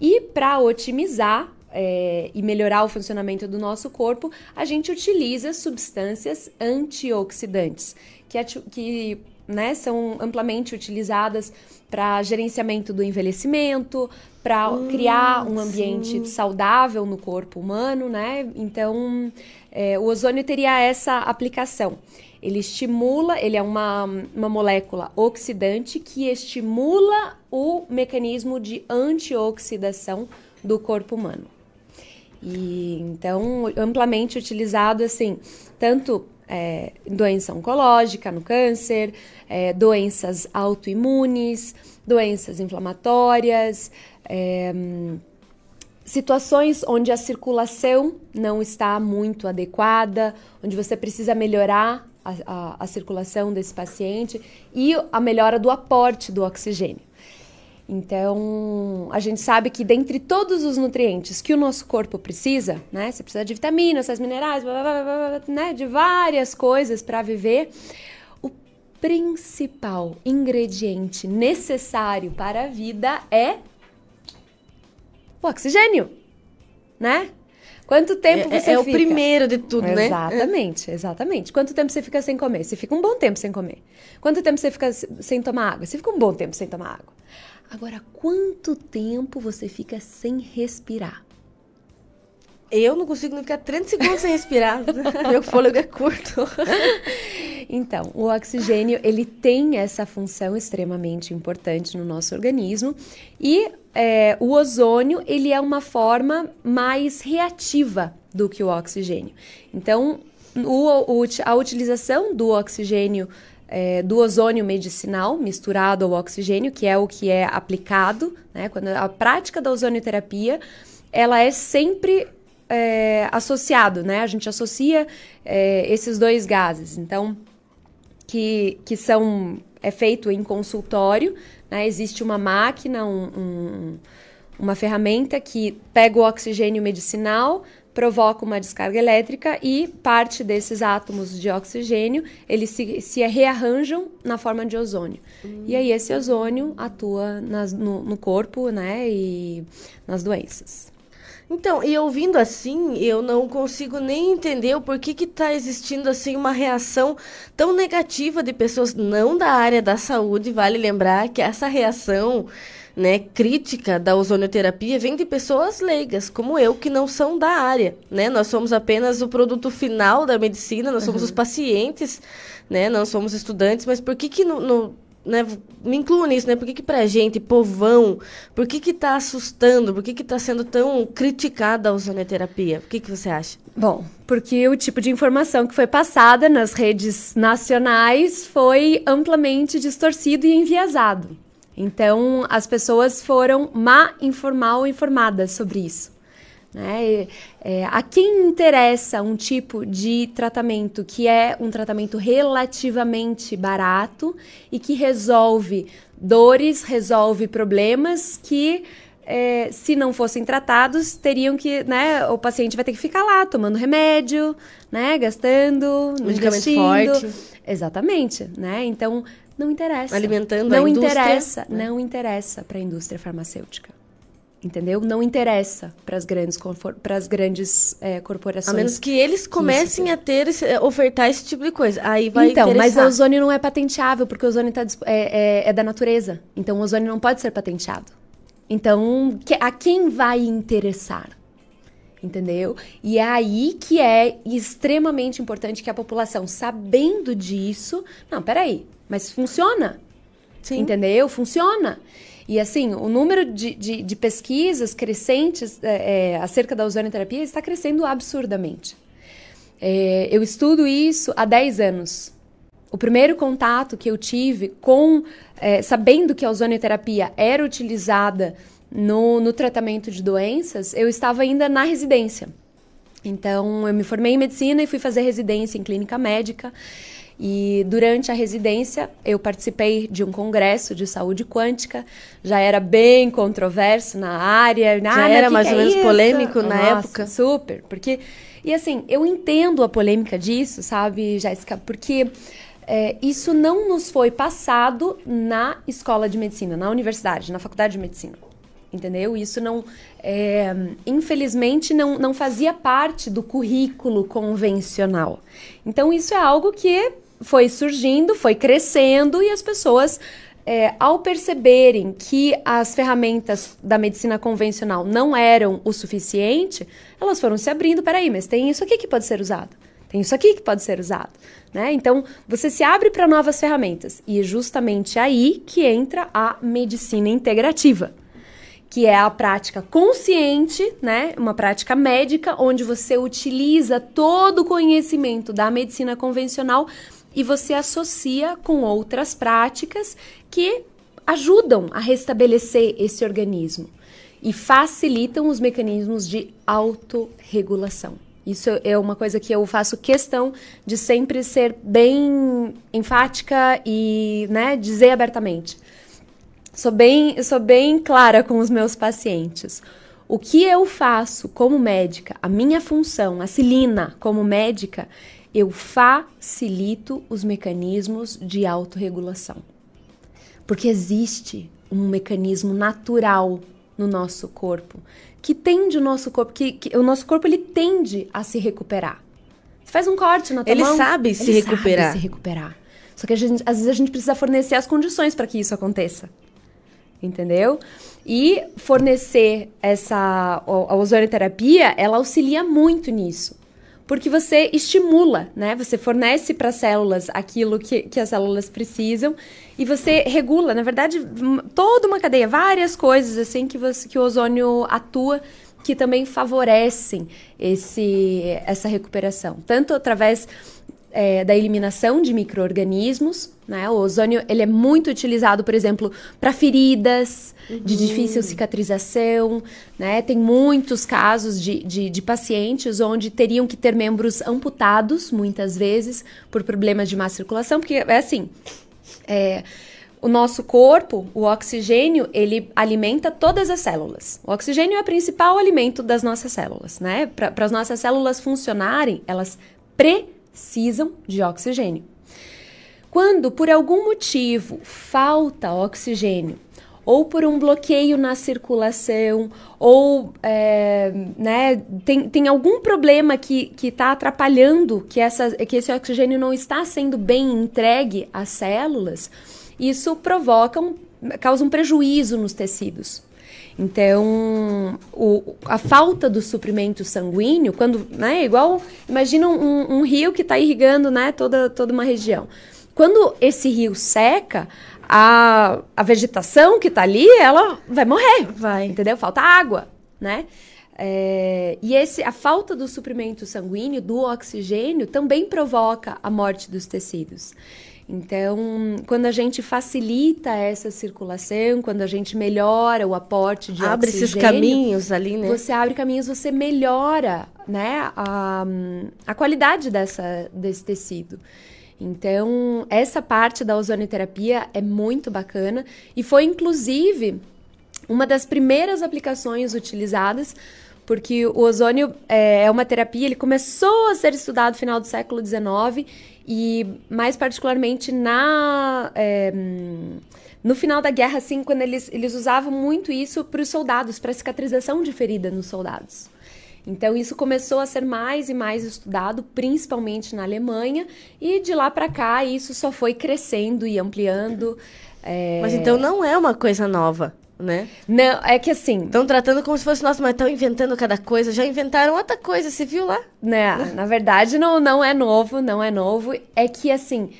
E para otimizar é, e melhorar o funcionamento do nosso corpo, a gente utiliza substâncias antioxidantes, que, que né, são amplamente utilizadas para gerenciamento do envelhecimento, para hum, criar um ambiente sim. saudável no corpo humano, né? Então, é, o ozônio teria essa aplicação. Ele estimula, ele é uma, uma molécula oxidante que estimula o mecanismo de antioxidação do corpo humano. E então, amplamente utilizado assim, tanto é, doença oncológica, no câncer, é, doenças autoimunes, doenças inflamatórias, é, situações onde a circulação não está muito adequada, onde você precisa melhorar a, a, a circulação desse paciente e a melhora do aporte do oxigênio. Então, a gente sabe que dentre todos os nutrientes que o nosso corpo precisa, né? Você precisa de vitaminas, sais minerais, blá, blá, blá, né? De várias coisas para viver. O principal ingrediente necessário para a vida é o oxigênio, né? Quanto tempo é, é você é, fica? É o primeiro de tudo, exatamente, né? Exatamente, exatamente. Quanto tempo você fica sem comer? Você fica um bom tempo sem comer. Quanto tempo você fica sem tomar água? Você fica um bom tempo sem tomar água. Agora, quanto tempo você fica sem respirar? Eu não consigo ficar 30 segundos sem respirar. Meu fôlego é curto. Então, o oxigênio, ele tem essa função extremamente importante no nosso organismo e é, o ozônio, ele é uma forma mais reativa do que o oxigênio. Então, o, a utilização do oxigênio é, do ozônio medicinal misturado ao oxigênio, que é o que é aplicado, né? Quando a prática da ozonioterapia, ela é sempre é, associado, né? A gente associa é, esses dois gases, então que, que são é feito em consultório, né? Existe uma máquina, um, um, uma ferramenta que pega o oxigênio medicinal, provoca uma descarga elétrica e parte desses átomos de oxigênio eles se, se rearranjam na forma de ozônio. E aí esse ozônio atua nas, no, no corpo, né, e nas doenças. Então, e ouvindo assim, eu não consigo nem entender o porquê que está existindo assim uma reação tão negativa de pessoas não da área da saúde. Vale lembrar que essa reação né, crítica da ozonioterapia vem de pessoas leigas, como eu, que não são da área, né? Nós somos apenas o produto final da medicina, nós somos uhum. os pacientes, né? Não somos estudantes, mas por que que no, no né, me incluo nisso, né? Por que, que pra gente, povão, por que que tá assustando? Por que que tá sendo tão criticada a ozonioterapia? O que que você acha? Bom, porque o tipo de informação que foi passada nas redes nacionais foi amplamente distorcido e enviesado. Então, as pessoas foram má informar ou informadas sobre isso. Né? É, a quem interessa um tipo de tratamento que é um tratamento relativamente barato e que resolve dores, resolve problemas que é, se não fossem tratados, teriam que, né, o paciente vai ter que ficar lá tomando remédio, né, gastando, medicamento forte. Exatamente, né? Então, não interessa. Alimentando não a indústria. Interessa, né? Não interessa para a indústria farmacêutica. Entendeu? Não interessa para as grandes, para as grandes é, corporações. A menos que eles comecem a ter esse, ofertar esse tipo de coisa. Aí vai Então, interessar. mas o ozônio não é patenteável, porque o ozônio tá, é, é, é da natureza. Então, o ozônio não pode ser patenteado. Então, que, a quem vai interessar? Entendeu? E é aí que é extremamente importante que a população, sabendo disso. Não, peraí, mas funciona. Sim. Entendeu? Funciona. E assim, o número de, de, de pesquisas crescentes é, é, acerca da ozonioterapia está crescendo absurdamente. É, eu estudo isso há 10 anos. O primeiro contato que eu tive com, é, sabendo que a ozonioterapia era utilizada no, no tratamento de doenças, eu estava ainda na residência. Então, eu me formei em medicina e fui fazer residência em clínica médica. E durante a residência, eu participei de um congresso de saúde quântica, já era bem controverso na área. Já era mais ou menos é polêmico na Nossa, época. Super, porque. E assim, eu entendo a polêmica disso, sabe, Jéssica? Porque é, isso não nos foi passado na escola de medicina, na universidade, na faculdade de medicina. Entendeu? Isso não. É, infelizmente, não, não fazia parte do currículo convencional. Então, isso é algo que foi surgindo, foi crescendo e as pessoas, é, ao perceberem que as ferramentas da medicina convencional não eram o suficiente, elas foram se abrindo. Peraí, mas tem isso aqui que pode ser usado. Tem isso aqui que pode ser usado. Né? Então, você se abre para novas ferramentas. E é justamente aí que entra a medicina integrativa que é a prática consciente, né? Uma prática médica onde você utiliza todo o conhecimento da medicina convencional e você associa com outras práticas que ajudam a restabelecer esse organismo e facilitam os mecanismos de autorregulação. Isso é uma coisa que eu faço questão de sempre ser bem enfática e né, dizer abertamente. Sou bem, sou bem clara com os meus pacientes. O que eu faço como médica, a minha função, a Celina como médica, eu facilito os mecanismos de autorregulação. Porque existe um mecanismo natural no nosso corpo que tende o nosso corpo, que, que o nosso corpo ele tende a se recuperar. Você faz um corte na tua ele mão, sabe ele se recuperar. Sabe se recuperar. Só que gente, às vezes a gente precisa fornecer as condições para que isso aconteça. Entendeu? E fornecer essa a ozonioterapia, ela auxilia muito nisso porque você estimula, né? Você fornece para as células aquilo que, que as células precisam e você regula, na verdade, toda uma cadeia, várias coisas assim que, você, que o ozônio atua que também favorecem esse, essa recuperação, tanto através é, da eliminação de micro-organismos. Né? O ozônio ele é muito utilizado, por exemplo, para feridas uhum. de difícil cicatrização. Né? Tem muitos casos de, de, de, pacientes onde teriam que ter membros amputados, muitas vezes, por problemas de má circulação, porque é assim. É, o nosso corpo, o oxigênio, ele alimenta todas as células. O oxigênio é o principal alimento das nossas células, né? Para as nossas células funcionarem, elas precisam de oxigênio. Quando por algum motivo falta oxigênio, ou por um bloqueio na circulação, ou é, né, tem, tem algum problema que está atrapalhando que, essa, que esse oxigênio não está sendo bem entregue às células, isso provoca um, causa um prejuízo nos tecidos. Então, o, a falta do suprimento sanguíneo, quando, né, igual, imagina um, um rio que está irrigando, né, toda, toda uma região. Quando esse rio seca, a, a vegetação que está ali, ela vai morrer, vai, entendeu? Falta água, né? É, e esse, a falta do suprimento sanguíneo, do oxigênio, também provoca a morte dos tecidos. Então, quando a gente facilita essa circulação, quando a gente melhora o aporte de abre oxigênio... esses caminhos ali, né? Você abre caminhos, você melhora né, a, a qualidade dessa, desse tecido. Então, essa parte da ozonoterapia é muito bacana e foi, inclusive, uma das primeiras aplicações utilizadas porque o ozônio é, é uma terapia, ele começou a ser estudado no final do século XIX e mais particularmente na é, no final da guerra, assim, quando eles, eles usavam muito isso para os soldados, para cicatrização de ferida nos soldados. Então isso começou a ser mais e mais estudado, principalmente na Alemanha, e de lá para cá isso só foi crescendo e ampliando. É... Mas então não é uma coisa nova né? Não, é que assim. Estão tratando como se fosse, nossa, mas estão inventando cada coisa. Já inventaram outra coisa, você viu lá? Né? Na verdade, não, não é novo, não é novo. É que assim.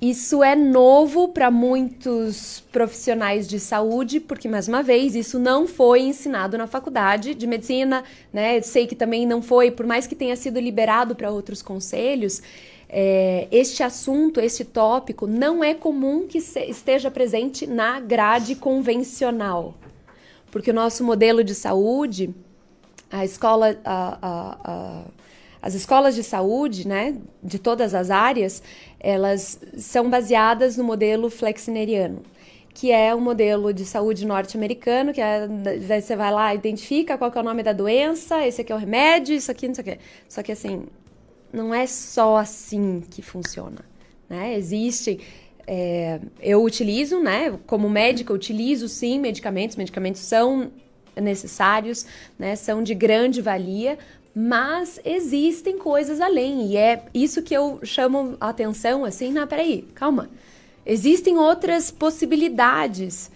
Isso é novo para muitos profissionais de saúde, porque, mais uma vez, isso não foi ensinado na faculdade de medicina, né? Sei que também não foi, por mais que tenha sido liberado para outros conselhos, é, este assunto, este tópico, não é comum que esteja presente na grade convencional. Porque o nosso modelo de saúde, a escola, a, a, a, as escolas de saúde, né, de todas as áreas, elas são baseadas no modelo flexineriano, que é o um modelo de saúde norte-americano, que é, você vai lá, identifica qual é o nome da doença, esse aqui é o remédio, isso aqui, não sei o quê. Só que assim, não é só assim que funciona. Né? Existem. É, eu utilizo, né? Como médica, utilizo sim medicamentos. Medicamentos são necessários, né? São de grande valia, mas existem coisas além e é isso que eu chamo a atenção assim, não, peraí, calma. Existem outras possibilidades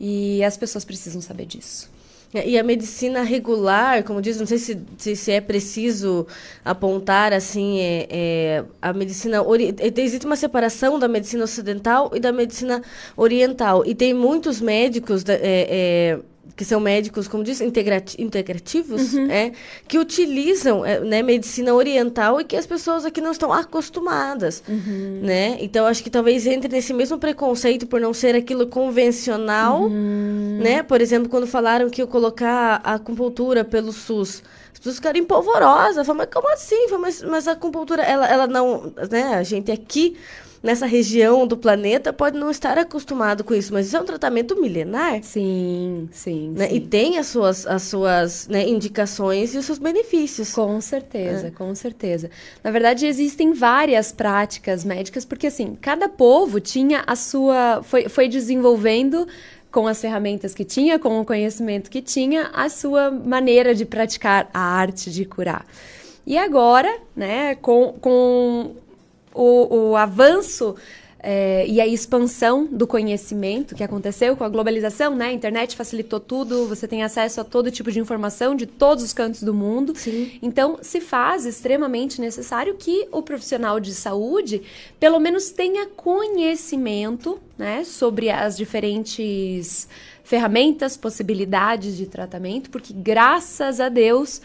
e as pessoas precisam saber disso. É, e a medicina regular, como diz, não sei se, se, se é preciso apontar assim, é, é a medicina é, existe uma separação da medicina ocidental e da medicina oriental. E tem muitos médicos é, é que são médicos, como diz, integrati integrativos, uhum. é, que utilizam é, né, medicina oriental e que as pessoas aqui não estão acostumadas, uhum. né? Então, acho que talvez entre nesse mesmo preconceito por não ser aquilo convencional, uhum. né? Por exemplo, quando falaram que eu colocar a acupuntura pelo SUS, as pessoas ficaram empolvorosas, falaram, mas como assim? Mas, mas a acupuntura, ela, ela não, né? A gente aqui nessa região do planeta pode não estar acostumado com isso, mas isso é um tratamento milenar. Sim, sim. Né? sim. E tem as suas, as suas né, indicações e os seus benefícios. Com certeza, é. com certeza. Na verdade, existem várias práticas médicas, porque assim, cada povo tinha a sua. foi, foi desenvolvendo com as ferramentas que tinha, com o conhecimento que tinha, a sua maneira de praticar a arte de curar. E agora, né, com, com o, o avanço é, e a expansão do conhecimento que aconteceu com a globalização, né? A internet facilitou tudo, você tem acesso a todo tipo de informação de todos os cantos do mundo. Sim. Então, se faz extremamente necessário que o profissional de saúde, pelo menos, tenha conhecimento, né, sobre as diferentes ferramentas, possibilidades de tratamento, porque graças a Deus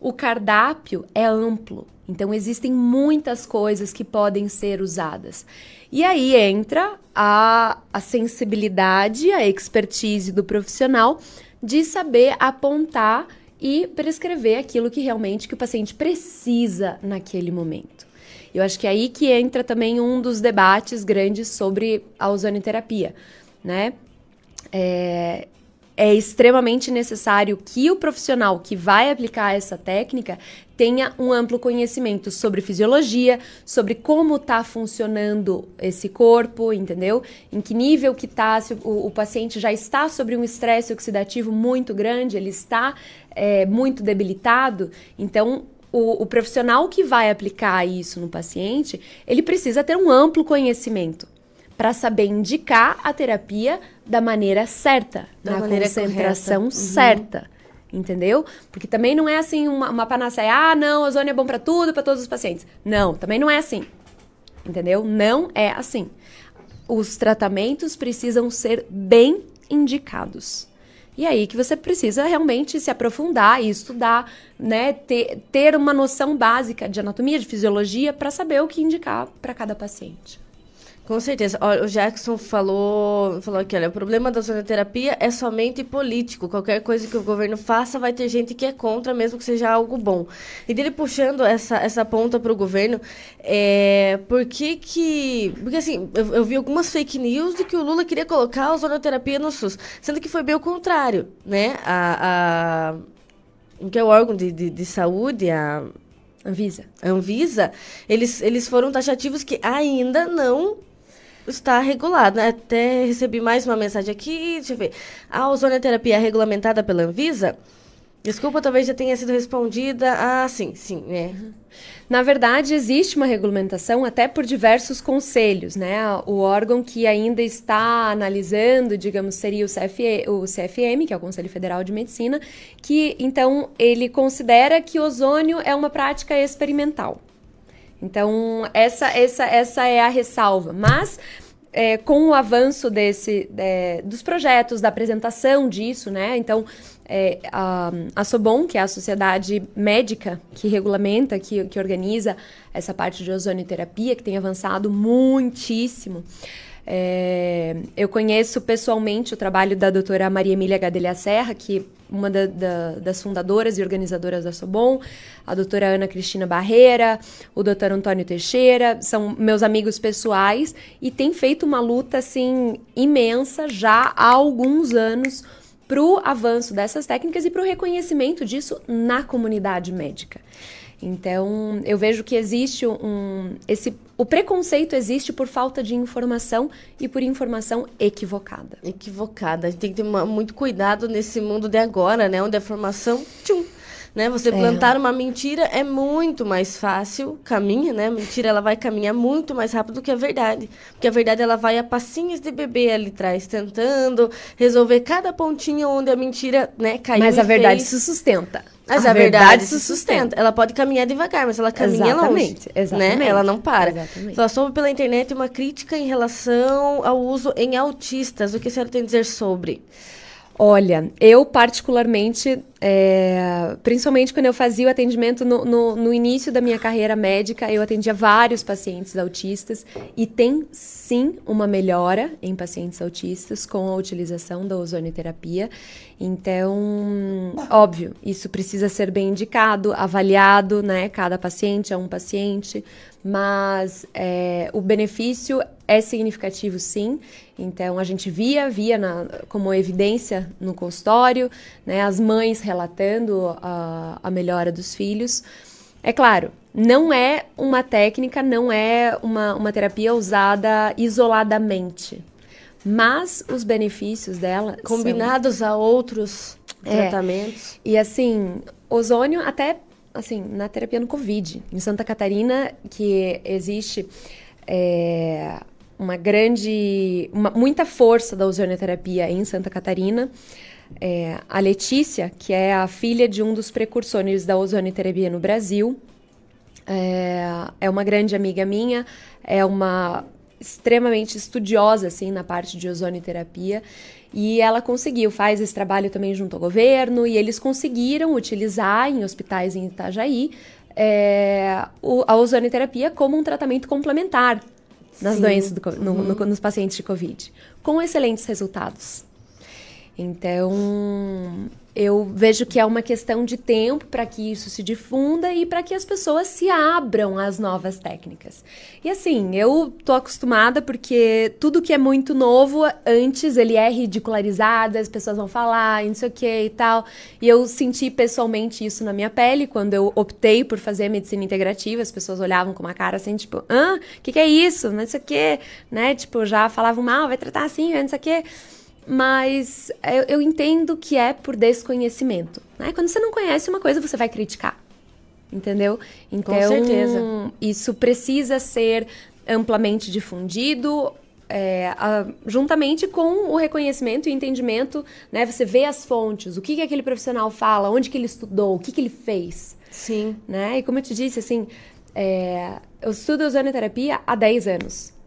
o cardápio é amplo. Então, existem muitas coisas que podem ser usadas. E aí entra a, a sensibilidade, a expertise do profissional de saber apontar e prescrever aquilo que realmente que o paciente precisa naquele momento. Eu acho que é aí que entra também um dos debates grandes sobre a ozonoterapia. né? É, é extremamente necessário que o profissional que vai aplicar essa técnica tenha um amplo conhecimento sobre fisiologia, sobre como está funcionando esse corpo, entendeu? Em que nível que está, se o, o, paciente já está sobre um estresse oxidativo muito grande, ele está é, muito debilitado, então o, o, profissional que vai aplicar isso no paciente, ele precisa ter um amplo conhecimento para saber indicar a terapia da maneira certa, da na maneira concentração correta. certa. Uhum. Entendeu? Porque também não é assim uma, uma panaceia, ah, não, ozônio é bom para tudo, para todos os pacientes. Não, também não é assim. Entendeu? Não é assim. Os tratamentos precisam ser bem indicados. E aí que você precisa realmente se aprofundar e estudar, né? Ter, ter uma noção básica de anatomia, de fisiologia, para saber o que indicar para cada paciente. Com certeza. Olha, o Jackson falou, falou aqui, olha, o problema da zonoterapia é somente político. Qualquer coisa que o governo faça, vai ter gente que é contra, mesmo que seja algo bom. E dele puxando essa, essa ponta para o governo, é, por que que... Porque, assim, eu, eu, vi algumas fake news de que o Lula queria colocar a zonoterapia no SUS, sendo que foi bem o contrário, né? A... a que é o órgão de, de, de saúde, a... Anvisa. Anvisa, eles, eles foram taxativos que ainda não está regulado. Né? Até recebi mais uma mensagem aqui, deixa eu ver. A ozonoterapia é regulamentada pela Anvisa? Desculpa, talvez já tenha sido respondida. Ah, sim, sim, né? Na verdade, existe uma regulamentação até por diversos conselhos, né? O órgão que ainda está analisando, digamos, seria o, CFE, o CFM, que é o Conselho Federal de Medicina, que então ele considera que ozônio é uma prática experimental. Então, essa, essa, essa é a ressalva. Mas, é, com o avanço desse, é, dos projetos, da apresentação disso, né? Então, é, a, a Sobon, que é a sociedade médica que regulamenta, que, que organiza essa parte de ozonioterapia, que tem avançado muitíssimo. É, eu conheço pessoalmente o trabalho da doutora Maria Emília Gadelha Serra, que uma da, da, das fundadoras e organizadoras da Sobon, a doutora Ana Cristina Barreira, o doutor Antônio Teixeira, são meus amigos pessoais e tem feito uma luta assim imensa já há alguns anos para o avanço dessas técnicas e para o reconhecimento disso na comunidade médica. Então, eu vejo que existe um esse o preconceito existe por falta de informação e por informação equivocada. Equivocada. A gente tem que ter uma, muito cuidado nesse mundo de agora, né, onde a informação tchum, né? Você é. plantar uma mentira é muito mais fácil, caminha, né? A mentira ela vai caminhar muito mais rápido do que a verdade, porque a verdade ela vai a passinhos de bebê ali atrás, tentando resolver cada pontinho onde a mentira, né, caiu. Mas a verdade fez. se sustenta. Mas a, a verdade, verdade, se sustenta. Ela pode caminhar devagar, mas ela caminha exatamente, longe. Exatamente. Né? Ela não para. Exatamente. Ela soube pela internet uma crítica em relação ao uso em autistas. O que a senhora tem a dizer sobre? Olha, eu particularmente, é, principalmente quando eu fazia o atendimento no, no, no, início da minha carreira médica, eu atendia vários pacientes autistas e tem sim uma melhora em pacientes autistas com a utilização da ozonioterapia. Então, óbvio, isso precisa ser bem indicado, avaliado, né? Cada paciente é um paciente, mas é, o benefício é significativo sim. Então a gente via, via na, como evidência no consultório, né, as mães relatando a, a melhora dos filhos. É claro, não é uma técnica, não é uma, uma terapia usada isoladamente. Mas os benefícios dela. Combinados são... a outros é, tratamentos. E assim, ozônio até assim, na terapia no Covid. Em Santa Catarina, que existe é, uma grande, uma, muita força da ozonioterapia em Santa Catarina. É, a Letícia, que é a filha de um dos precursores da ozonioterapia no Brasil, é, é uma grande amiga minha, é uma extremamente estudiosa assim na parte de ozonioterapia e ela conseguiu, faz esse trabalho também junto ao governo e eles conseguiram utilizar em hospitais em Itajaí é, o, a ozonioterapia como um tratamento complementar nas Sim. doenças, do, no, no, nos pacientes de Covid, com excelentes resultados. Então, eu vejo que é uma questão de tempo para que isso se difunda e para que as pessoas se abram às novas técnicas. E assim, eu tô acostumada porque tudo que é muito novo, antes ele é ridicularizado, as pessoas vão falar, não sei o que e tal. E eu senti pessoalmente isso na minha pele quando eu optei por fazer medicina integrativa, as pessoas olhavam com uma cara assim, tipo, hã? O que, que é isso? Não sei o que, né? Tipo, já falavam mal, vai tratar assim, não sei o que mas eu, eu, entendo que é por desconhecimento. Né? Quando você não conhece uma coisa, você vai criticar. Entendeu? Então, Com certeza. isso precisa ser amplamente difundido. É, a, juntamente com o reconhecimento e entendimento, né? Você vê as fontes, o que, que aquele profissional fala, onde que ele estudou, o que, que ele fez. Sim. Né? E como eu te disse, assim, é, eu estudo ozonoterapia há 10 anos.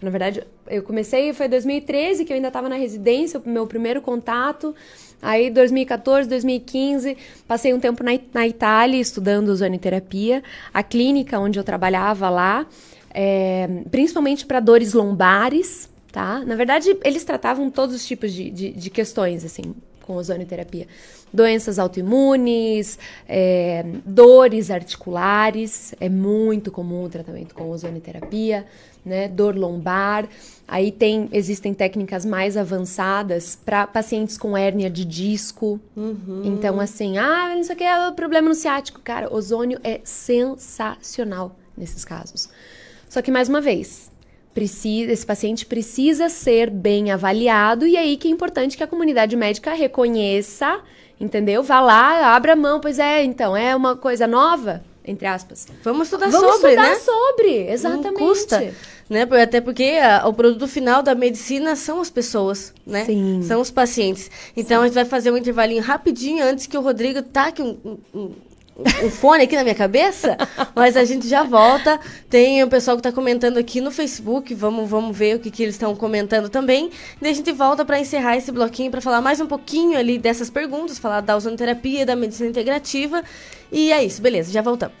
Tipo, na verdade, eu comecei, foi 2013 que eu ainda estava na residência, o meu primeiro contato. Aí, 2014, 2015, passei um tempo na, na Itália estudando ozonoterapia. A clínica onde eu trabalhava lá, é, principalmente para dores lombares, tá? Na verdade, eles tratavam todos os tipos de, de, de questões, assim, com ozonoterapia. Doenças autoimunes, é, dores articulares, é muito comum o tratamento com ozonoterapia né? Dor lombar. Aí tem, existem técnicas mais avançadas para pacientes com hérnia de disco. Uhum. Então, assim, ah, não sei o que é o problema no ciático. Cara, ozônio é sensacional nesses casos. Só que, mais uma vez, precisa, esse paciente precisa ser bem avaliado, e aí que é importante que a comunidade médica reconheça, entendeu? Vá lá, abra a mão, pois é, então, é uma coisa nova? Entre aspas. Vamos estudar Vamos sobre, estudar né? sobre, exatamente. Não custa, né? Até porque a, o produto final da medicina são as pessoas, né? Sim. São os pacientes. Então Sim. a gente vai fazer um intervalinho rapidinho antes que o Rodrigo taque um, um, um fone aqui na minha cabeça, mas a gente já volta. Tem o pessoal que está comentando aqui no Facebook, vamos, vamos ver o que, que eles estão comentando também. E a gente volta para encerrar esse bloquinho para falar mais um pouquinho ali dessas perguntas, falar da ozonoterapia, da medicina integrativa. E é isso, beleza, já voltamos.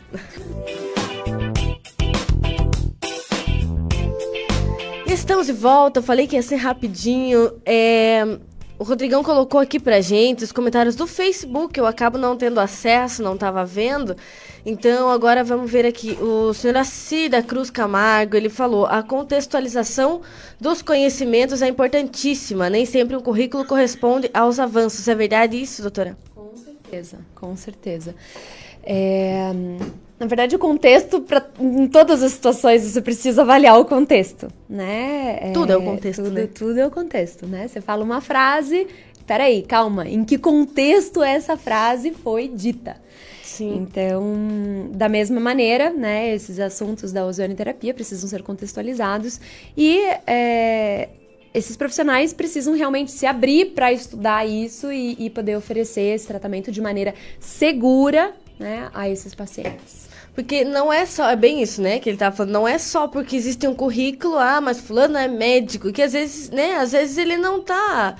Estamos de volta, eu falei que ia ser rapidinho. É, o Rodrigão colocou aqui pra gente os comentários do Facebook, eu acabo não tendo acesso, não estava vendo. Então agora vamos ver aqui. O senhor Acida Cruz Camargo, ele falou: a contextualização dos conhecimentos é importantíssima. Nem sempre um currículo corresponde aos avanços. É verdade isso, doutora? Com certeza, com certeza. É, na verdade, o contexto, pra, em todas as situações, você precisa avaliar o contexto, né? Tudo é, é o contexto, tudo, né? Tudo é o contexto, né? Você fala uma frase, peraí, calma, em que contexto essa frase foi dita? Sim. Então, da mesma maneira, né, esses assuntos da ozonoterapia precisam ser contextualizados e é, esses profissionais precisam realmente se abrir para estudar isso e, e poder oferecer esse tratamento de maneira segura né, a esses pacientes. Porque não é só, é bem isso, né, que ele tava falando, não é só porque existe um currículo, ah, mas fulano é médico, que às vezes, né, às vezes ele não tá,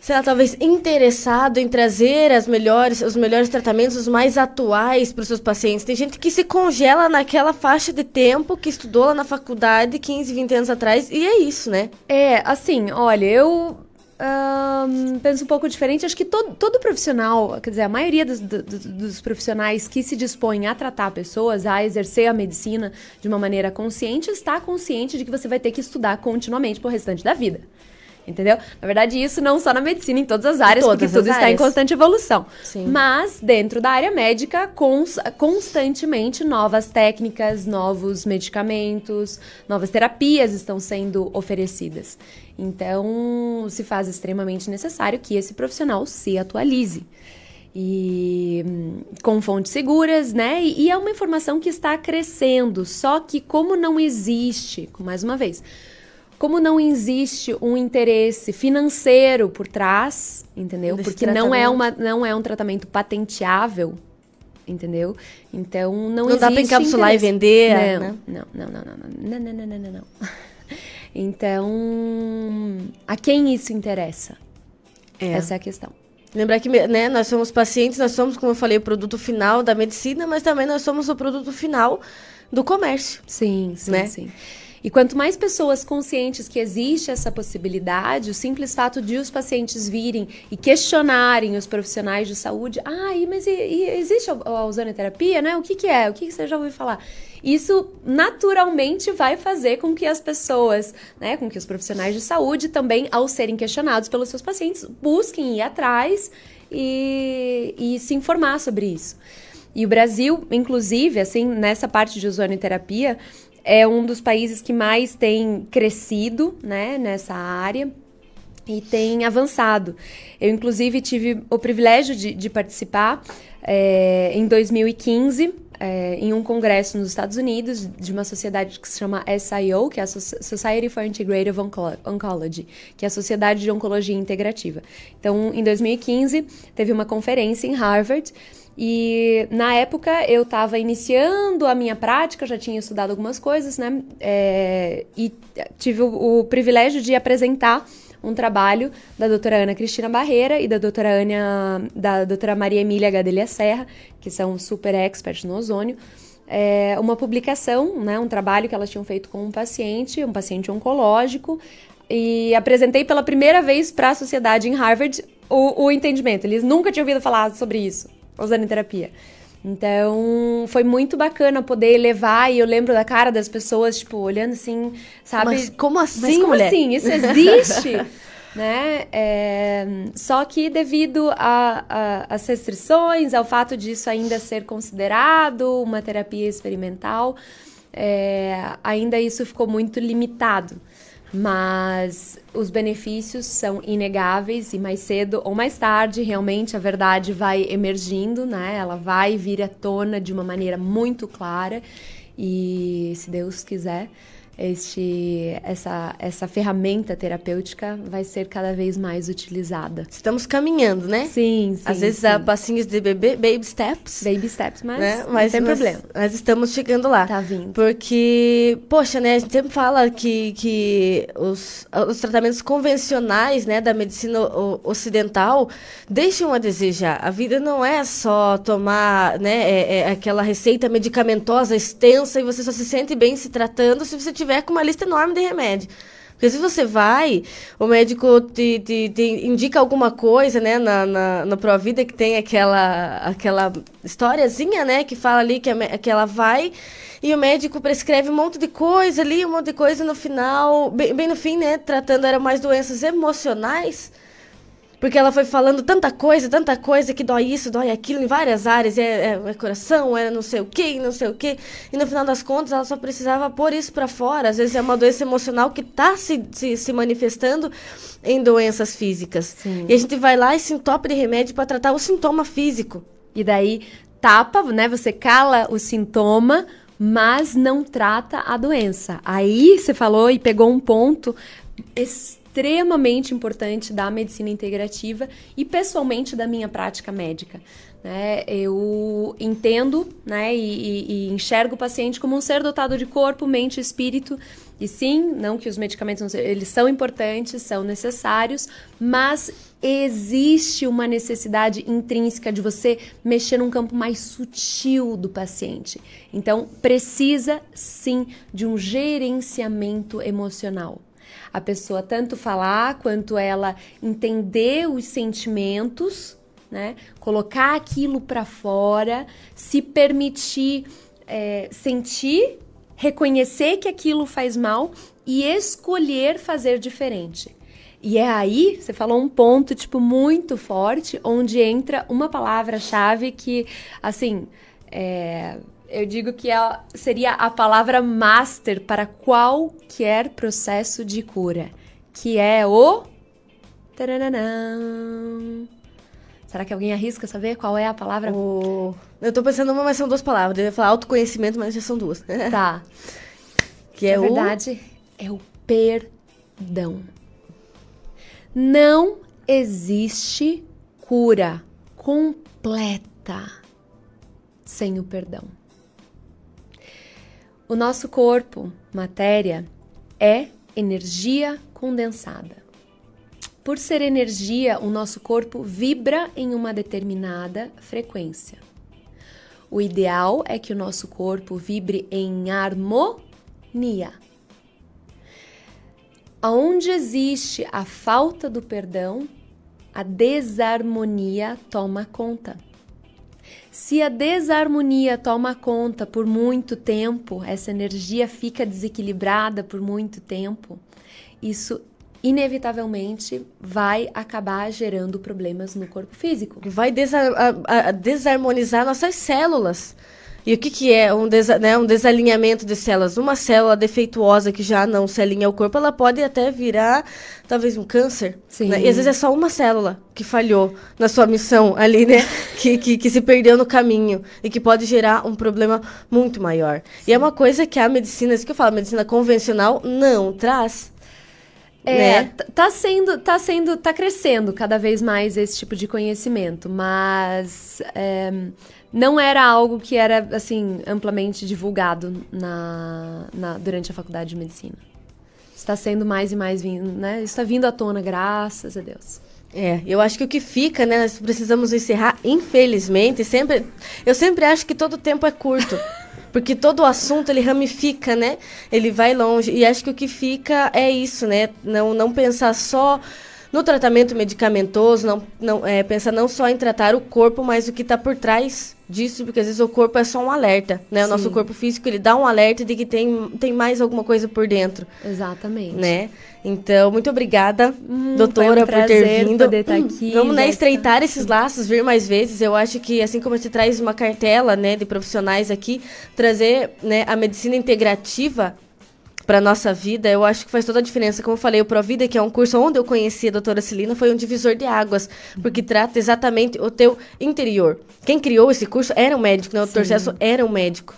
sei lá, talvez interessado em trazer as melhores, os melhores tratamentos, os mais atuais para os seus pacientes. Tem gente que se congela naquela faixa de tempo que estudou lá na faculdade 15, 20 anos atrás, e é isso, né? É, assim, olha, eu um, penso um pouco diferente. Acho que todo, todo profissional, quer dizer, a maioria dos, dos, dos, profissionais que se dispõem a tratar pessoas, a exercer a medicina de uma maneira consciente, está consciente de que você vai ter que estudar continuamente pro restante da vida. Entendeu? Na verdade, isso não só na medicina, em todas as áreas, todas porque tudo está em constante evolução. Sim. Mas, dentro da área médica, cons constantemente novas técnicas, novos medicamentos, novas terapias estão sendo oferecidas. Então, se faz extremamente necessário que esse profissional se atualize. E com fontes seguras, né? E, e é uma informação que está crescendo, só que como não existe, mais uma vez, como não existe um interesse financeiro por trás, entendeu? Desse Porque não é, uma, não é um tratamento patenteável, entendeu? Então não, não existe. Não dá para encapsular interesse. e vender, não, né? Não, não, não, não, não, não, não, não, não, não. Então, a quem isso interessa? É. Essa é a questão. Lembrar que né, nós somos pacientes, nós somos, como eu falei, o produto final da medicina, mas também nós somos o produto final do comércio. Sim, sim, né? sim. E quanto mais pessoas conscientes que existe essa possibilidade, o simples fato de os pacientes virem e questionarem os profissionais de saúde, ah, mas e, e existe a, ozonoterapia, né? O que, que é? O que, que você já ouviu falar? Isso naturalmente vai fazer com que as pessoas, né, com que os profissionais de saúde também, ao serem questionados pelos seus pacientes, busquem ir atrás e, e se informar sobre isso. E o Brasil, inclusive, assim, nessa parte de ozonoterapia, é um dos países que mais tem crescido, né, nessa área e tem avançado. Eu, inclusive, tive o privilégio de, de participar é, em 2015 é, em um congresso nos Estados Unidos de uma sociedade que se chama SIO, que é a Society for Integrative Oncology, que é a Sociedade de Oncologia Integrativa. Então, em 2015, teve uma conferência em Harvard e na época eu estava iniciando a minha prática, já tinha estudado algumas coisas, né? É, e tive o, o, privilégio de apresentar um trabalho da doutora Ana Cristina Barreira e da doutora, Ana, da doutora Maria Emília Gadelha Serra, que são super experts no ozônio. É, uma publicação, né, um trabalho que elas tinham feito com um paciente, um paciente oncológico, e apresentei pela primeira vez para a sociedade em Harvard o, o entendimento. Eles nunca tinham ouvido falar sobre isso usando terapia. Então, foi muito bacana poder levar, e eu lembro da cara das pessoas, tipo, olhando assim, sabe? Mas como assim, Mas como mulher? assim? Isso existe? né? É, só que devido às restrições, ao fato disso ainda ser considerado uma terapia experimental, é, ainda isso ficou muito limitado mas os benefícios são inegáveis e mais cedo ou mais tarde realmente a verdade vai emergindo, né? Ela vai vir à tona de uma maneira muito clara e se Deus quiser, este, essa, essa ferramenta terapêutica vai ser cada vez mais utilizada. Estamos caminhando, né? Sim, sim. Às vezes sim. há passinhos de bebê, baby steps. Baby steps, mas, né? mas não tem nós, problema. Nós estamos chegando lá. Tá vindo. Porque, poxa, né? A gente sempre fala que, que os, os tratamentos convencionais, né, da medicina ocidental deixam a desejar. A vida não é só tomar, né, é, é aquela receita medicamentosa extensa e você só se sente bem se tratando se você tiver tiver com uma lista enorme de remédio. Porque se você vai, o médico te, te, te indica alguma coisa, né, na, na, na Provida, que tem aquela, aquela historiazinha, né, que fala ali que, a, que ela vai e o médico prescreve um monte de coisa ali, um monte de coisa no final, bem, bem no fim, né, tratando era mais doenças emocionais. Porque ela foi falando tanta coisa, tanta coisa que dói isso, dói aquilo em várias áreas. É, é, é coração, é não sei o que, não sei o que. E no final das contas, ela só precisava pôr isso para fora. Às vezes é uma doença emocional que está se, se, se, manifestando em doenças físicas. Sim. E a gente vai lá e se entope de remédio para tratar o sintoma físico. E daí tapa, né? Você cala o sintoma, mas não trata a doença. Aí você falou e pegou um ponto extremamente importante da medicina integrativa e pessoalmente da minha prática médica. Né? Eu entendo né, e, e, enxergo o paciente como um ser dotado de corpo, mente e espírito. E sim, não que os medicamentos não sejam, eles são importantes, são necessários, mas existe uma necessidade intrínseca de você mexer num campo mais sutil do paciente. Então, precisa sim de um gerenciamento emocional a pessoa tanto falar quanto ela entender os sentimentos, né? Colocar aquilo para fora, se permitir é, sentir, reconhecer que aquilo faz mal e escolher fazer diferente. E é aí, você falou um ponto, tipo, muito forte, onde entra uma palavra-chave que, assim, é, eu digo que é, seria a palavra master para qualquer processo de cura, que é o. Será que alguém arrisca saber qual é a palavra? O... Eu tô pensando uma, mas são duas palavras. Eu ia falar autoconhecimento, mas já são duas. Tá. que é Na o. verdade, é o perdão. Não existe cura completa sem o perdão. O nosso corpo, matéria, é energia condensada. Por ser energia, o nosso corpo vibra em uma determinada frequência. O ideal é que o nosso corpo vibre em harmonia. Aonde existe a falta do perdão, a desarmonia toma conta. Se a desarmonia toma conta por muito tempo, essa energia fica desequilibrada por muito tempo, isso inevitavelmente vai acabar gerando problemas no corpo físico. Vai desar a, a desarmonizar nossas células. E o que, que é um, desa né, um desalinhamento de células? Uma célula defeituosa que já não se alinha ao corpo, ela pode até virar talvez um câncer. Sim. Né? E às vezes é só uma célula que falhou na sua missão ali, né? que, que, que se perdeu no caminho e que pode gerar um problema muito maior. E é uma coisa que a medicina, isso que eu falo, a medicina convencional não traz. É, né? tá sendo, tá sendo, tá crescendo cada vez mais esse tipo de conhecimento, mas é, não era algo que era assim amplamente divulgado na, na- durante a faculdade de medicina. Está sendo mais e mais vindo, né? Está vindo à tona, graças a Deus. É, eu acho que o que fica, né, nós precisamos encerrar, infelizmente, sempre, eu sempre acho que todo tempo é curto, porque todo o assunto ele ramifica, né, ele vai longe, e acho que o que fica é isso, né, não, não pensar só no tratamento medicamentoso, não, não é, pensar não só em tratar o corpo, mas o que está por trás disso, porque às vezes o corpo é só um alerta, né, o nosso Sim. corpo físico, ele dá um alerta de que tem, tem mais alguma coisa por dentro, Exatamente. né? Então, muito obrigada, Hum, doutora, um por ter vindo. poder estar aqui, Vamos né, estreitar esses laços, vir mais vezes. Eu acho que, assim como você traz uma cartela né, de profissionais aqui, trazer né, a medicina integrativa para nossa vida, eu acho que faz toda a diferença. Como eu falei, o Provida, que é um curso onde eu conheci a doutora Celina, foi um divisor de águas, porque trata exatamente o teu interior. Quem criou esse curso era um médico, né? O doutor. Celso era um médico.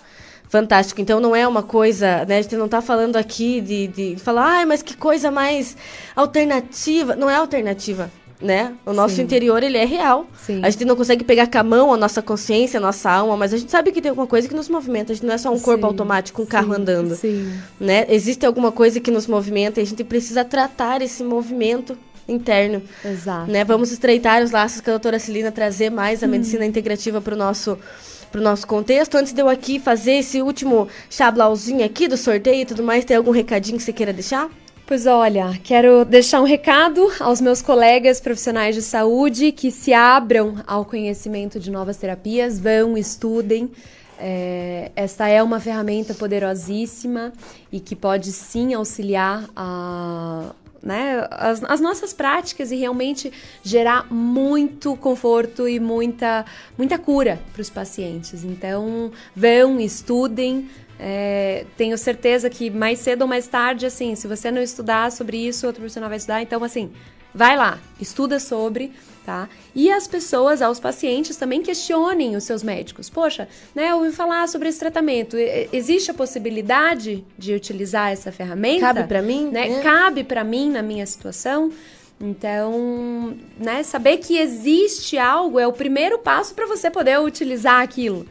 Fantástico. Então não é uma coisa, né? A gente não está falando aqui de, de falar, ai, mas que coisa mais alternativa. Não é alternativa, né? O nosso Sim. interior, ele é real. Sim. A gente não consegue pegar com a mão a nossa consciência, a nossa alma, mas a gente sabe que tem alguma coisa que nos movimenta. A gente não é só um corpo Sim, automático, um carro andando Sim. né? Existe alguma coisa que nos movimenta e a gente precisa tratar esse movimento interno, Exato. né? Vamos estreitar os laços com a doutora Celina, trazer mais a Hum. medicina integrativa para o nosso pro nosso contexto. Antes de eu aqui fazer esse último chablauzinho aqui do sorteio e tudo mais, tem algum recadinho que você queira deixar? Pois olha, quero deixar um recado aos meus colegas profissionais de saúde que se abram ao conhecimento de novas terapias, vão, estudem. É, esta é uma ferramenta poderosíssima e que pode sim auxiliar a, né, as, as nossas práticas e realmente gerar muito conforto e muita, muita cura para os pacientes. Então, vão, estudem. É, tenho certeza que mais cedo ou mais tarde, assim, se você não estudar sobre isso, outro profissional vai estudar. Então, assim, vai lá, estuda sobre, tá? E as pessoas, aos pacientes, também questionem os seus médicos. Poxa, né, eu ouvi falar sobre esse tratamento. Existe a possibilidade de utilizar essa ferramenta? Cabe pra mim? Né? É. Cabe pra mim na minha situação? Então, né, saber que existe algo é o primeiro passo para você poder utilizar aquilo.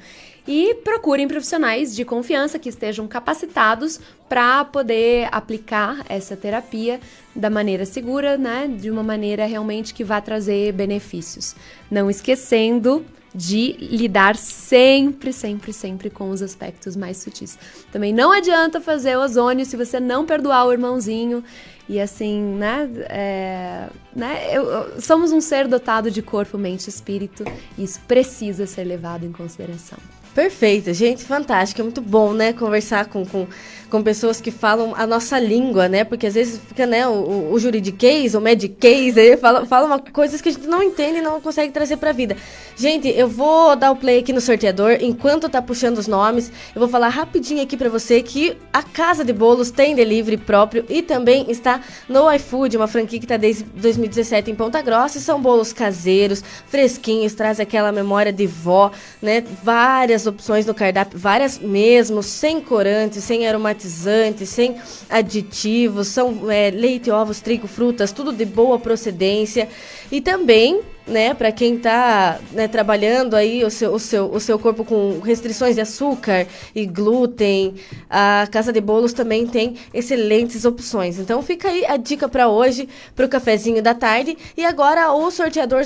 E procurem profissionais de confiança que estejam capacitados para poder aplicar essa terapia da maneira segura, né? De uma maneira realmente que vá trazer benefícios. Não esquecendo de lidar sempre, sempre, sempre com os aspectos mais sutis. Também não adianta fazer ozônio se você não perdoar o irmãozinho. E assim, né? é, né eu- somos um ser dotado de corpo, mente e espírito. E isso precisa ser levado em consideração. Perfeito, gente, fantástico. É muito bom, né, conversar com, com, com pessoas que falam a nossa língua, né? Porque às vezes fica, né, o, o, juridiquês, o mediquês, aí fala, fala coisas que a gente não entende e não consegue trazer pra vida. Gente, eu vou dar o play aqui no sorteador. Enquanto tá puxando os nomes, eu vou falar rapidinho aqui pra você que a Casa de Bolos tem delivery próprio e também está no iFood, uma franquia que tá desde 2017 em Ponta Grossa. E são bolos caseiros, fresquinhos, traz aquela memória de vó, né? Várias opções no cardápio, várias mesmo, sem corantes, sem aromatizantes, sem aditivos, são é, leite, ovos, trigo, frutas, tudo de boa procedência. E também, né, para quem tá né, trabalhando aí o seu, o, seu, o seu corpo com restrições de açúcar e glúten, a Casa de Bolos também tem excelentes opções. Então fica aí a dica para hoje, para o cafezinho da tarde. E agora o sorteador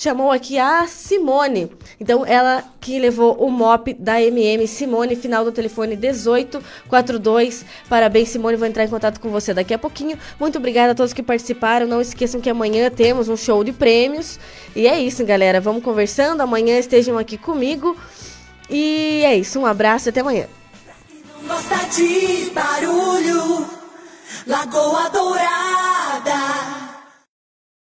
chamou aqui a Simone. Então, ela que levou o MOP da MM, Simone, final do telefone 1842. Parabéns, Simone, vou entrar em contato com você daqui a pouquinho. Muito obrigada a todos que participaram. Não esqueçam que amanhã temos um show de prêmios. E é isso, galera. Vamos conversando. Amanhã estejam aqui comigo. E é isso. Um abraço e até amanhã. Lagoa Dourada.